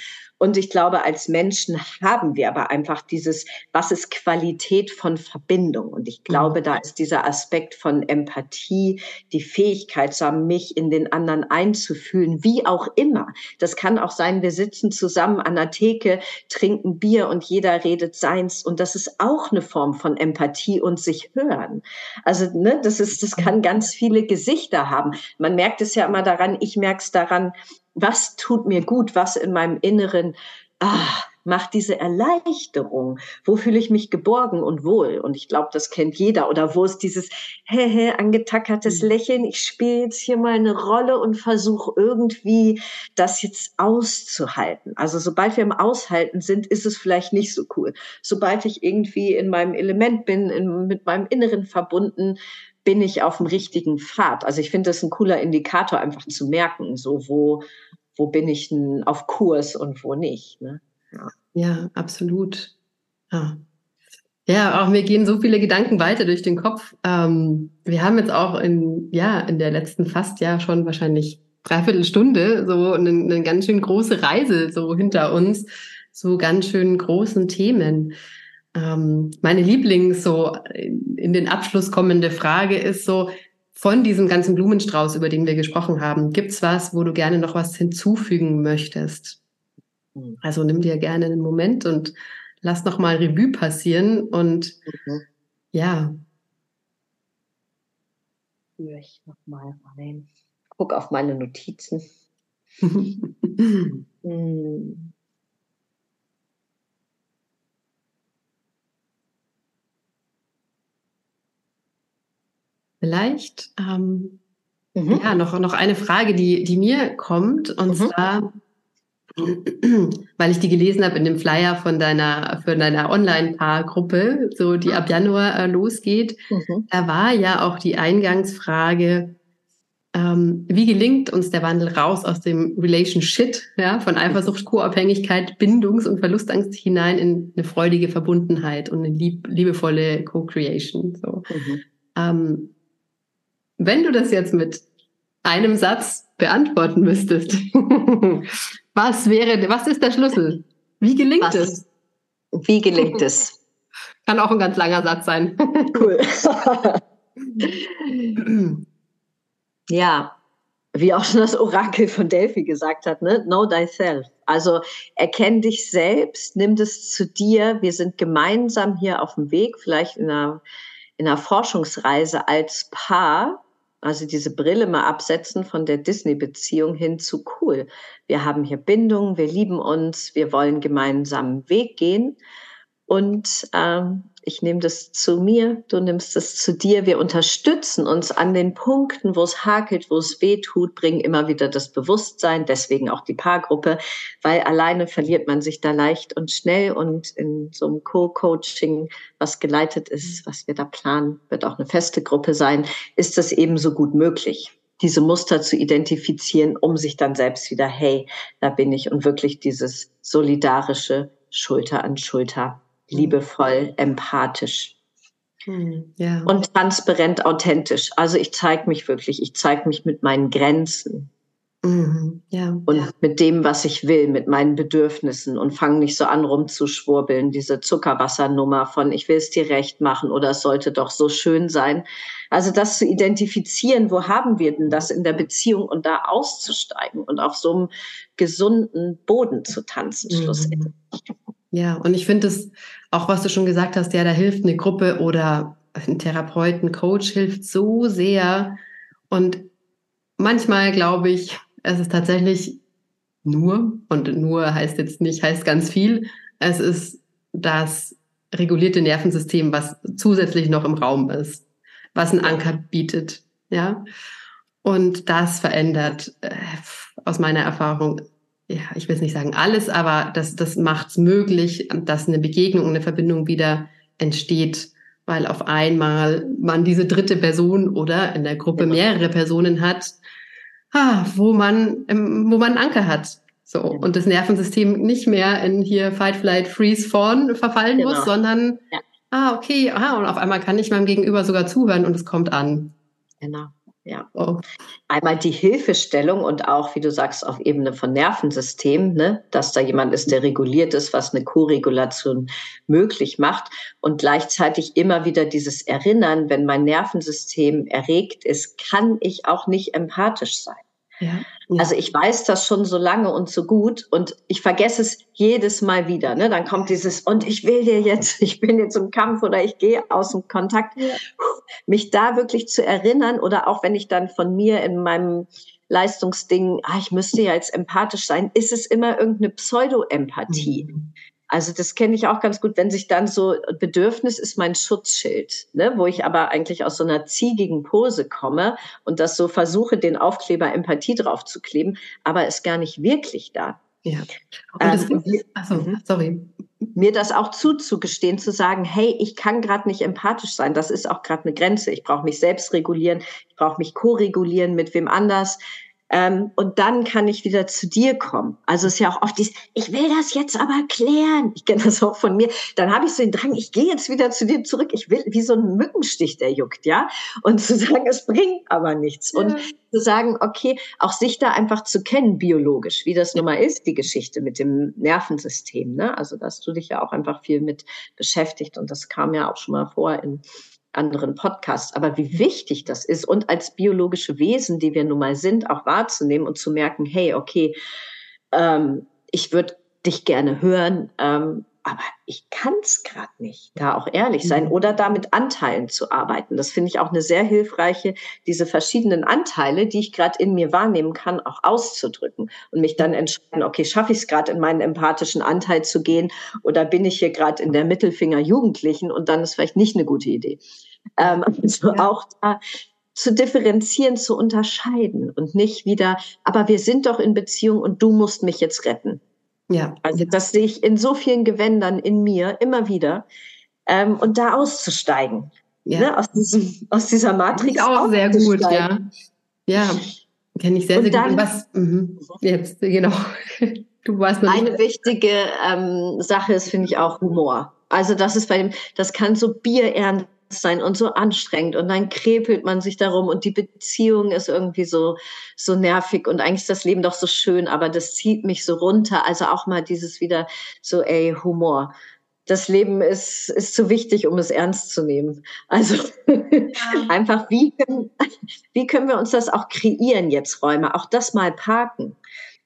Und ich glaube, als Menschen haben wir aber einfach dieses, was ist Qualität von Verbindung? Und ich glaube, da ist dieser Aspekt von Empathie, die Fähigkeit zu haben, mich in den anderen einzufühlen, wie auch immer. Das kann auch sein, wir sitzen zusammen an der Theke, trinken Bier und jeder redet seins. Und das ist auch eine Form von Empathie und sich hören. Also, ne, das ist, das kann ganz viele Gesichter haben. Man merkt es ja immer daran, ich merke es daran, was tut mir gut, was in meinem Inneren ah, macht diese Erleichterung, wo fühle ich mich geborgen und wohl. Und ich glaube, das kennt jeder. Oder wo ist dieses hä, hä, angetackertes mhm. Lächeln, ich spiele jetzt hier mal eine Rolle und versuche irgendwie das jetzt auszuhalten. Also sobald wir im Aushalten sind, ist es vielleicht nicht so cool. Sobald ich irgendwie in meinem Element bin, in, mit meinem Inneren verbunden, bin ich auf dem richtigen Pfad. Also ich finde das ein cooler Indikator, einfach zu merken, so wo, wo bin ich denn auf Kurs und wo nicht. Ne? Ja. ja, absolut. Ja. Ja, auch mir gehen so viele Gedanken weiter durch den Kopf. Ähm, wir haben jetzt auch in, ja, in der letzten fast ja schon wahrscheinlich dreiviertel Stunde so eine, eine ganz schön große Reise so hinter uns, so ganz schön großen Themen. Ähm, meine Lieblings so in den Abschluss kommende Frage ist so, von diesem ganzen Blumenstrauß, über den wir gesprochen haben, gibt's was, wo du gerne noch was hinzufügen möchtest? Mhm. Also nimm dir gerne einen Moment und lass noch mal Revue passieren und mhm. ja. Führe ich noch mal rein. Guck auf meine Notizen. hm. Vielleicht ähm, mhm. ja noch, noch eine Frage, die, die mir kommt, und mhm. zwar, weil ich die gelesen habe in dem Flyer von deiner, von deiner Online-Paar-Gruppe, so die ab Januar äh, losgeht. Mhm. Da war ja auch die Eingangsfrage, ähm, wie gelingt uns der Wandel raus aus dem Relationship, ja, von Eifersucht, Co-Abhängigkeit, Bindungs- und Verlustangst hinein in eine freudige Verbundenheit und eine lieb liebevolle Co-Creation. So. Mhm. Ähm, wenn du das jetzt mit einem Satz beantworten müsstest, was wäre, was ist der Schlüssel? Wie gelingt was, es? Wie gelingt es? Kann auch ein ganz langer Satz sein. Cool. ja, wie auch schon das Orakel von Delphi gesagt hat, ne? Know thyself. Also erkenn dich selbst, nimm das zu dir. Wir sind gemeinsam hier auf dem Weg, vielleicht in einer, in einer Forschungsreise als Paar also diese Brille mal absetzen von der Disney-Beziehung hin zu cool. Wir haben hier Bindung, wir lieben uns, wir wollen gemeinsamen Weg gehen. Und ähm, ich nehme das zu mir, du nimmst es zu dir. Wir unterstützen uns an den Punkten, wo es hakelt, wo es weh tut, bringen immer wieder das Bewusstsein, deswegen auch die Paargruppe, weil alleine verliert man sich da leicht und schnell und in so einem Co-Coaching, was geleitet ist, was wir da planen, wird auch eine feste Gruppe sein, ist das eben so gut möglich diese Muster zu identifizieren, um sich dann selbst wieder, hey, da bin ich und wirklich dieses solidarische Schulter an Schulter liebevoll, empathisch. Hm, ja. Und transparent, authentisch. Also ich zeige mich wirklich, ich zeige mich mit meinen Grenzen. Mhm, ja, und ja. mit dem, was ich will, mit meinen Bedürfnissen und fange nicht so an rumzuschwurbeln, diese Zuckerwassernummer von ich will es dir recht machen oder es sollte doch so schön sein. Also das zu identifizieren, wo haben wir denn das in der Beziehung und da auszusteigen und auf so einem gesunden Boden zu tanzen, mhm. schlussendlich. Ja, und ich finde es auch, was du schon gesagt hast, ja, da hilft eine Gruppe oder ein Therapeuten, Coach hilft so sehr. Und manchmal glaube ich, es ist tatsächlich nur, und nur heißt jetzt nicht, heißt ganz viel, es ist das regulierte Nervensystem, was zusätzlich noch im Raum ist, was einen Anker bietet, ja. Und das verändert äh, aus meiner Erfahrung ja, ich will es nicht sagen alles, aber das, das macht es möglich, dass eine Begegnung, eine Verbindung wieder entsteht, weil auf einmal man diese dritte Person oder in der Gruppe mehrere Personen hat, ah, wo man, wo man einen Anker hat. So. Und das Nervensystem nicht mehr in hier Fight, Flight, Freeze, Fawn verfallen genau. muss, sondern, ja. ah, okay, ah, und auf einmal kann ich meinem Gegenüber sogar zuhören und es kommt an. Genau. Ja. Einmal die Hilfestellung und auch, wie du sagst, auf Ebene von Nervensystem, ne, dass da jemand ist, der reguliert ist, was eine Koregulation möglich macht und gleichzeitig immer wieder dieses Erinnern, wenn mein Nervensystem erregt ist, kann ich auch nicht empathisch sein. Ja. Also ich weiß das schon so lange und so gut und ich vergesse es jedes Mal wieder. Ne? Dann kommt dieses und ich will dir jetzt, ich bin jetzt im Kampf oder ich gehe aus dem Kontakt. Ja. Mich da wirklich zu erinnern oder auch wenn ich dann von mir in meinem Leistungsding, ah, ich müsste ja jetzt empathisch sein, ist es immer irgendeine Pseudo-Empathie. Mhm. Also das kenne ich auch ganz gut, wenn sich dann so Bedürfnis ist mein Schutzschild, ne, wo ich aber eigentlich aus so einer ziegigen Pose komme und das so versuche, den Aufkleber Empathie drauf zu kleben, aber ist gar nicht wirklich da. Ja. Ähm, achso, mhm. sorry. Mir das auch zuzugestehen, zu sagen, hey, ich kann gerade nicht empathisch sein. Das ist auch gerade eine Grenze. Ich brauche mich selbst regulieren. Ich brauche mich ko-regulieren mit wem anders. Ähm, und dann kann ich wieder zu dir kommen. Also es ist ja auch oft dieses, ich will das jetzt aber klären. Ich kenne das auch von mir. Dann habe ich so den Drang, ich gehe jetzt wieder zu dir zurück. Ich will, wie so ein Mückenstich, der juckt, ja. Und zu sagen, es bringt aber nichts. Ja. Und zu sagen, okay, auch sich da einfach zu kennen, biologisch, wie das nun mal ist, die Geschichte mit dem Nervensystem. Ne? Also, dass du dich ja auch einfach viel mit beschäftigt. Und das kam ja auch schon mal vor in anderen Podcasts, aber wie wichtig das ist und als biologische Wesen, die wir nun mal sind, auch wahrzunehmen und zu merken, hey, okay, ähm, ich würde dich gerne hören, ähm, aber ich kann es gerade nicht, da auch ehrlich sein mhm. oder da mit Anteilen zu arbeiten. Das finde ich auch eine sehr hilfreiche, diese verschiedenen Anteile, die ich gerade in mir wahrnehmen kann, auch auszudrücken und mich dann entscheiden, okay, schaffe ich es gerade in meinen empathischen Anteil zu gehen oder bin ich hier gerade in der Mittelfinger Jugendlichen und dann ist vielleicht nicht eine gute Idee. Ähm, also ja. auch da zu differenzieren, zu unterscheiden und nicht wieder, aber wir sind doch in Beziehung und du musst mich jetzt retten. Ja. Also das sehe ich in so vielen Gewändern in mir immer wieder. Ähm, und da auszusteigen. Ja. Ne? Aus, diesem, aus dieser Matrix. Auch sehr gut, ja. Ja, kenne ich sehr, sehr dann, gut. Was, mh, jetzt, genau. Du warst noch Eine wichtige ähm, Sache ist, finde ich, auch Humor. Also das ist bei dem, das kann so bierernst sein und so anstrengend und dann krepelt man sich darum und die Beziehung ist irgendwie so, so nervig und eigentlich ist das Leben doch so schön, aber das zieht mich so runter. Also auch mal dieses wieder so, ey, Humor. Das Leben ist, ist zu wichtig, um es ernst zu nehmen. Also ja. einfach, wie können, wie können wir uns das auch kreieren jetzt, Räume? Auch das mal parken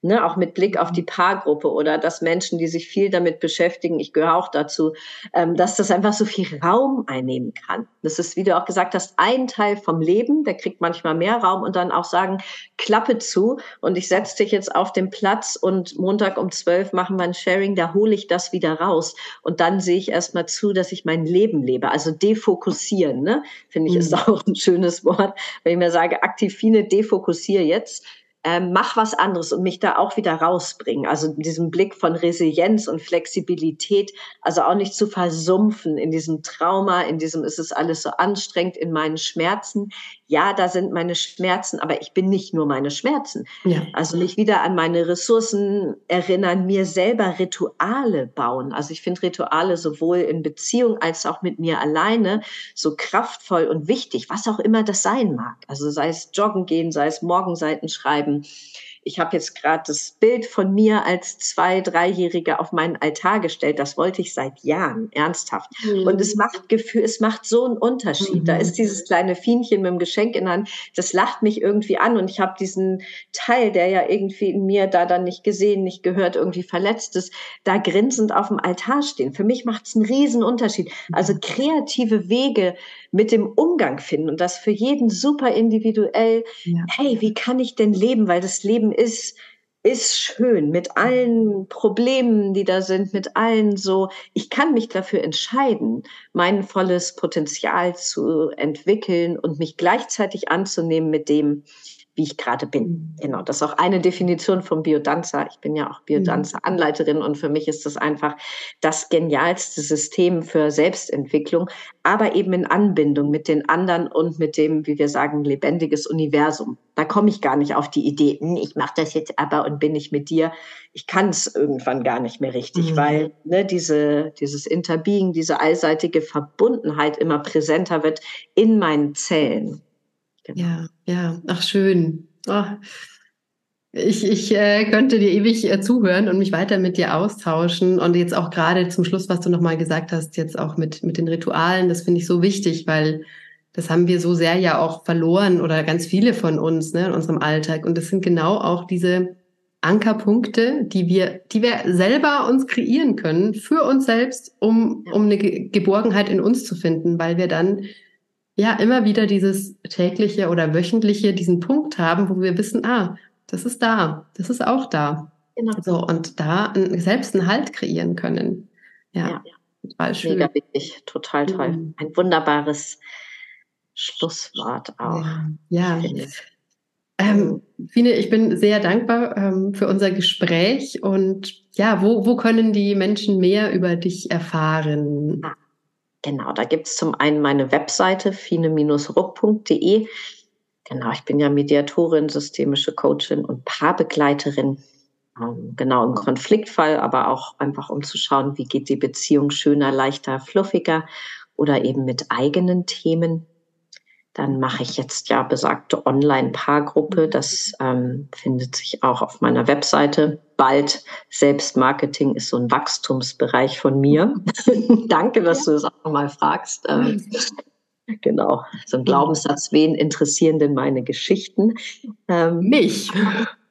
ne, auch mit Blick auf die Paargruppe oder dass Menschen, die sich viel damit beschäftigen, ich gehöre auch dazu, ähm, dass das einfach so viel Raum einnehmen kann. Das ist, wie du auch gesagt hast, ein Teil vom Leben, der kriegt manchmal mehr Raum und dann auch sagen, Klappe zu und ich setze dich jetzt auf den Platz und Montag um zwölf machen wir ein Sharing, da hole ich das wieder raus und dann sehe ich erstmal zu, dass ich mein Leben lebe. Also defokussieren, ne, finde ich, mhm. ist auch ein schönes Wort, wenn ich mir sage, aktiv viele defokussiere jetzt ähm, mach was anderes und mich da auch wieder rausbringen. Also diesen Blick von Resilienz und Flexibilität, also auch nicht zu versumpfen in diesem Trauma, in diesem ist es alles so anstrengend, in meinen Schmerzen. Ja, da sind meine Schmerzen, aber ich bin nicht nur meine Schmerzen. Ja. Also mich wieder an meine Ressourcen erinnern, mir selber Rituale bauen. Also ich finde Rituale sowohl in Beziehung als auch mit mir alleine so kraftvoll und wichtig, was auch immer das sein mag. Also sei es joggen gehen, sei es Morgenseiten schreiben, schreiben. Ich habe jetzt gerade das Bild von mir als zwei, dreijährige auf meinen Altar gestellt. Das wollte ich seit Jahren, ernsthaft. Mhm. Und es macht Gefühl, es macht so einen Unterschied. Mhm. Da ist dieses kleine Fienchen mit dem Geschenk in der Hand, das lacht mich irgendwie an und ich habe diesen Teil, der ja irgendwie in mir da dann nicht gesehen, nicht gehört, irgendwie verletzt ist, da grinsend auf dem Altar stehen. Für mich macht es einen riesen Unterschied. Also kreative Wege, mit dem Umgang finden und das für jeden super individuell. Ja. Hey, wie kann ich denn leben? Weil das Leben ist, ist schön mit allen Problemen, die da sind, mit allen so. Ich kann mich dafür entscheiden, mein volles Potenzial zu entwickeln und mich gleichzeitig anzunehmen mit dem, wie ich gerade bin. Mhm. Genau, das ist auch eine Definition vom Biodanza. Ich bin ja auch Biodanza-Anleiterin und für mich ist das einfach das genialste System für Selbstentwicklung, aber eben in Anbindung mit den anderen und mit dem, wie wir sagen, lebendiges Universum. Da komme ich gar nicht auf die Idee, hm, ich mache das jetzt aber und bin ich mit dir. Ich kann es irgendwann gar nicht mehr richtig, mhm. weil ne, diese, dieses Interbeing, diese allseitige Verbundenheit immer präsenter wird in meinen Zellen. Genau. Ja, ja, ach schön. Oh. Ich, ich äh, könnte dir ewig äh, zuhören und mich weiter mit dir austauschen. Und jetzt auch gerade zum Schluss, was du nochmal gesagt hast, jetzt auch mit, mit den Ritualen, das finde ich so wichtig, weil das haben wir so sehr ja auch verloren oder ganz viele von uns ne, in unserem Alltag. Und das sind genau auch diese Ankerpunkte, die wir, die wir selber uns kreieren können für uns selbst, um, um eine Geborgenheit in uns zu finden, weil wir dann ja immer wieder dieses tägliche oder wöchentliche, diesen Punkt haben, wo wir wissen, ah, das ist da, das ist auch da. Genau. So, und da selbst einen Halt kreieren können. Ja, ja. total schön. Mega wichtig, total toll. Mhm. Ein wunderbares Schlusswort auch. Ja. ja. Ähm, Fine, ich bin sehr dankbar ähm, für unser Gespräch und ja, wo, wo können die Menschen mehr über dich erfahren? Ah. Genau, da gibt es zum einen meine Webseite fine-ruck.de. Genau, ich bin ja Mediatorin, systemische Coachin und Paarbegleiterin. Ähm, genau, im Konfliktfall, aber auch einfach um zu schauen, wie geht die Beziehung schöner, leichter, fluffiger oder eben mit eigenen Themen. Dann mache ich jetzt ja besagte Online-Paargruppe. Das ähm, findet sich auch auf meiner Webseite. Bald Selbstmarketing ist so ein Wachstumsbereich von mir. Danke, dass du das auch nochmal fragst. Ähm, Genau, so ein Glaubenssatz, wen interessieren denn meine Geschichten? Ähm, Mich.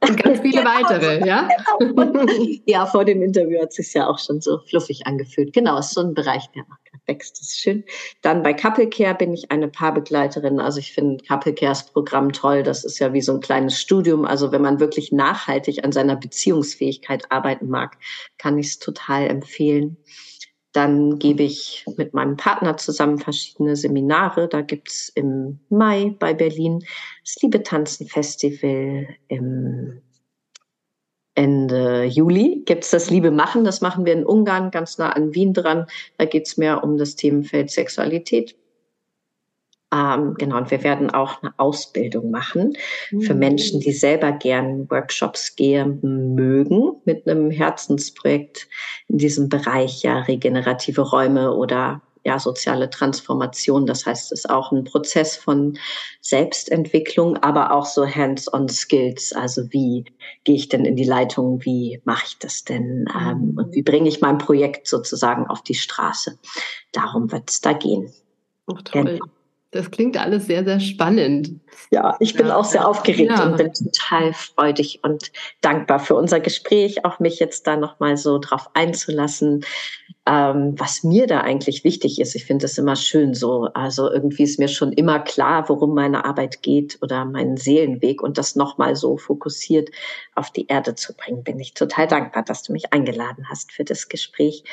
Und ganz viele genau. weitere, ja? ja, vor dem Interview hat es sich ja auch schon so fluffig angefühlt. Genau, ist so ein Bereich, der noch wächst. Das ist schön. Dann bei Couple Care bin ich eine Paarbegleiterin. Also ich finde Couple Cares Programm toll. Das ist ja wie so ein kleines Studium. Also wenn man wirklich nachhaltig an seiner Beziehungsfähigkeit arbeiten mag, kann ich es total empfehlen. Dann gebe ich mit meinem Partner zusammen verschiedene Seminare. Da gibt es im Mai bei Berlin das Liebe Tanzen Festival. Im Ende Juli gibt es das Liebe Machen. Das machen wir in Ungarn, ganz nah an Wien dran. Da geht es mehr um das Themenfeld Sexualität. Ähm, genau, und wir werden auch eine Ausbildung machen mhm. für Menschen, die selber gern Workshops gehen mögen, mit einem Herzensprojekt in diesem Bereich, ja, regenerative Räume oder ja, soziale Transformation. Das heißt, es ist auch ein Prozess von Selbstentwicklung, aber auch so Hands-on Skills. Also wie gehe ich denn in die Leitung? Wie mache ich das denn? Ähm, und wie bringe ich mein Projekt sozusagen auf die Straße? Darum wird es da gehen. Ach, toll. Genau. Das klingt alles sehr, sehr spannend. Ja, ich bin ja. auch sehr aufgeregt ja. und bin total freudig und dankbar für unser Gespräch, auch mich jetzt da nochmal so drauf einzulassen, ähm, was mir da eigentlich wichtig ist. Ich finde es immer schön so. Also irgendwie ist mir schon immer klar, worum meine Arbeit geht oder meinen Seelenweg und das nochmal so fokussiert auf die Erde zu bringen. Bin ich total dankbar, dass du mich eingeladen hast für das Gespräch.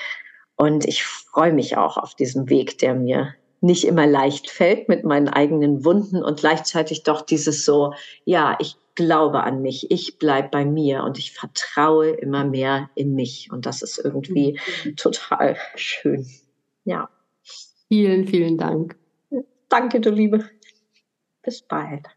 Und ich freue mich auch auf diesem Weg, der mir nicht immer leicht fällt mit meinen eigenen Wunden und gleichzeitig doch dieses so, ja, ich glaube an mich, ich bleib bei mir und ich vertraue immer mehr in mich. Und das ist irgendwie mhm. total schön. Ja. Vielen, vielen Dank. Danke, du Liebe. Bis bald.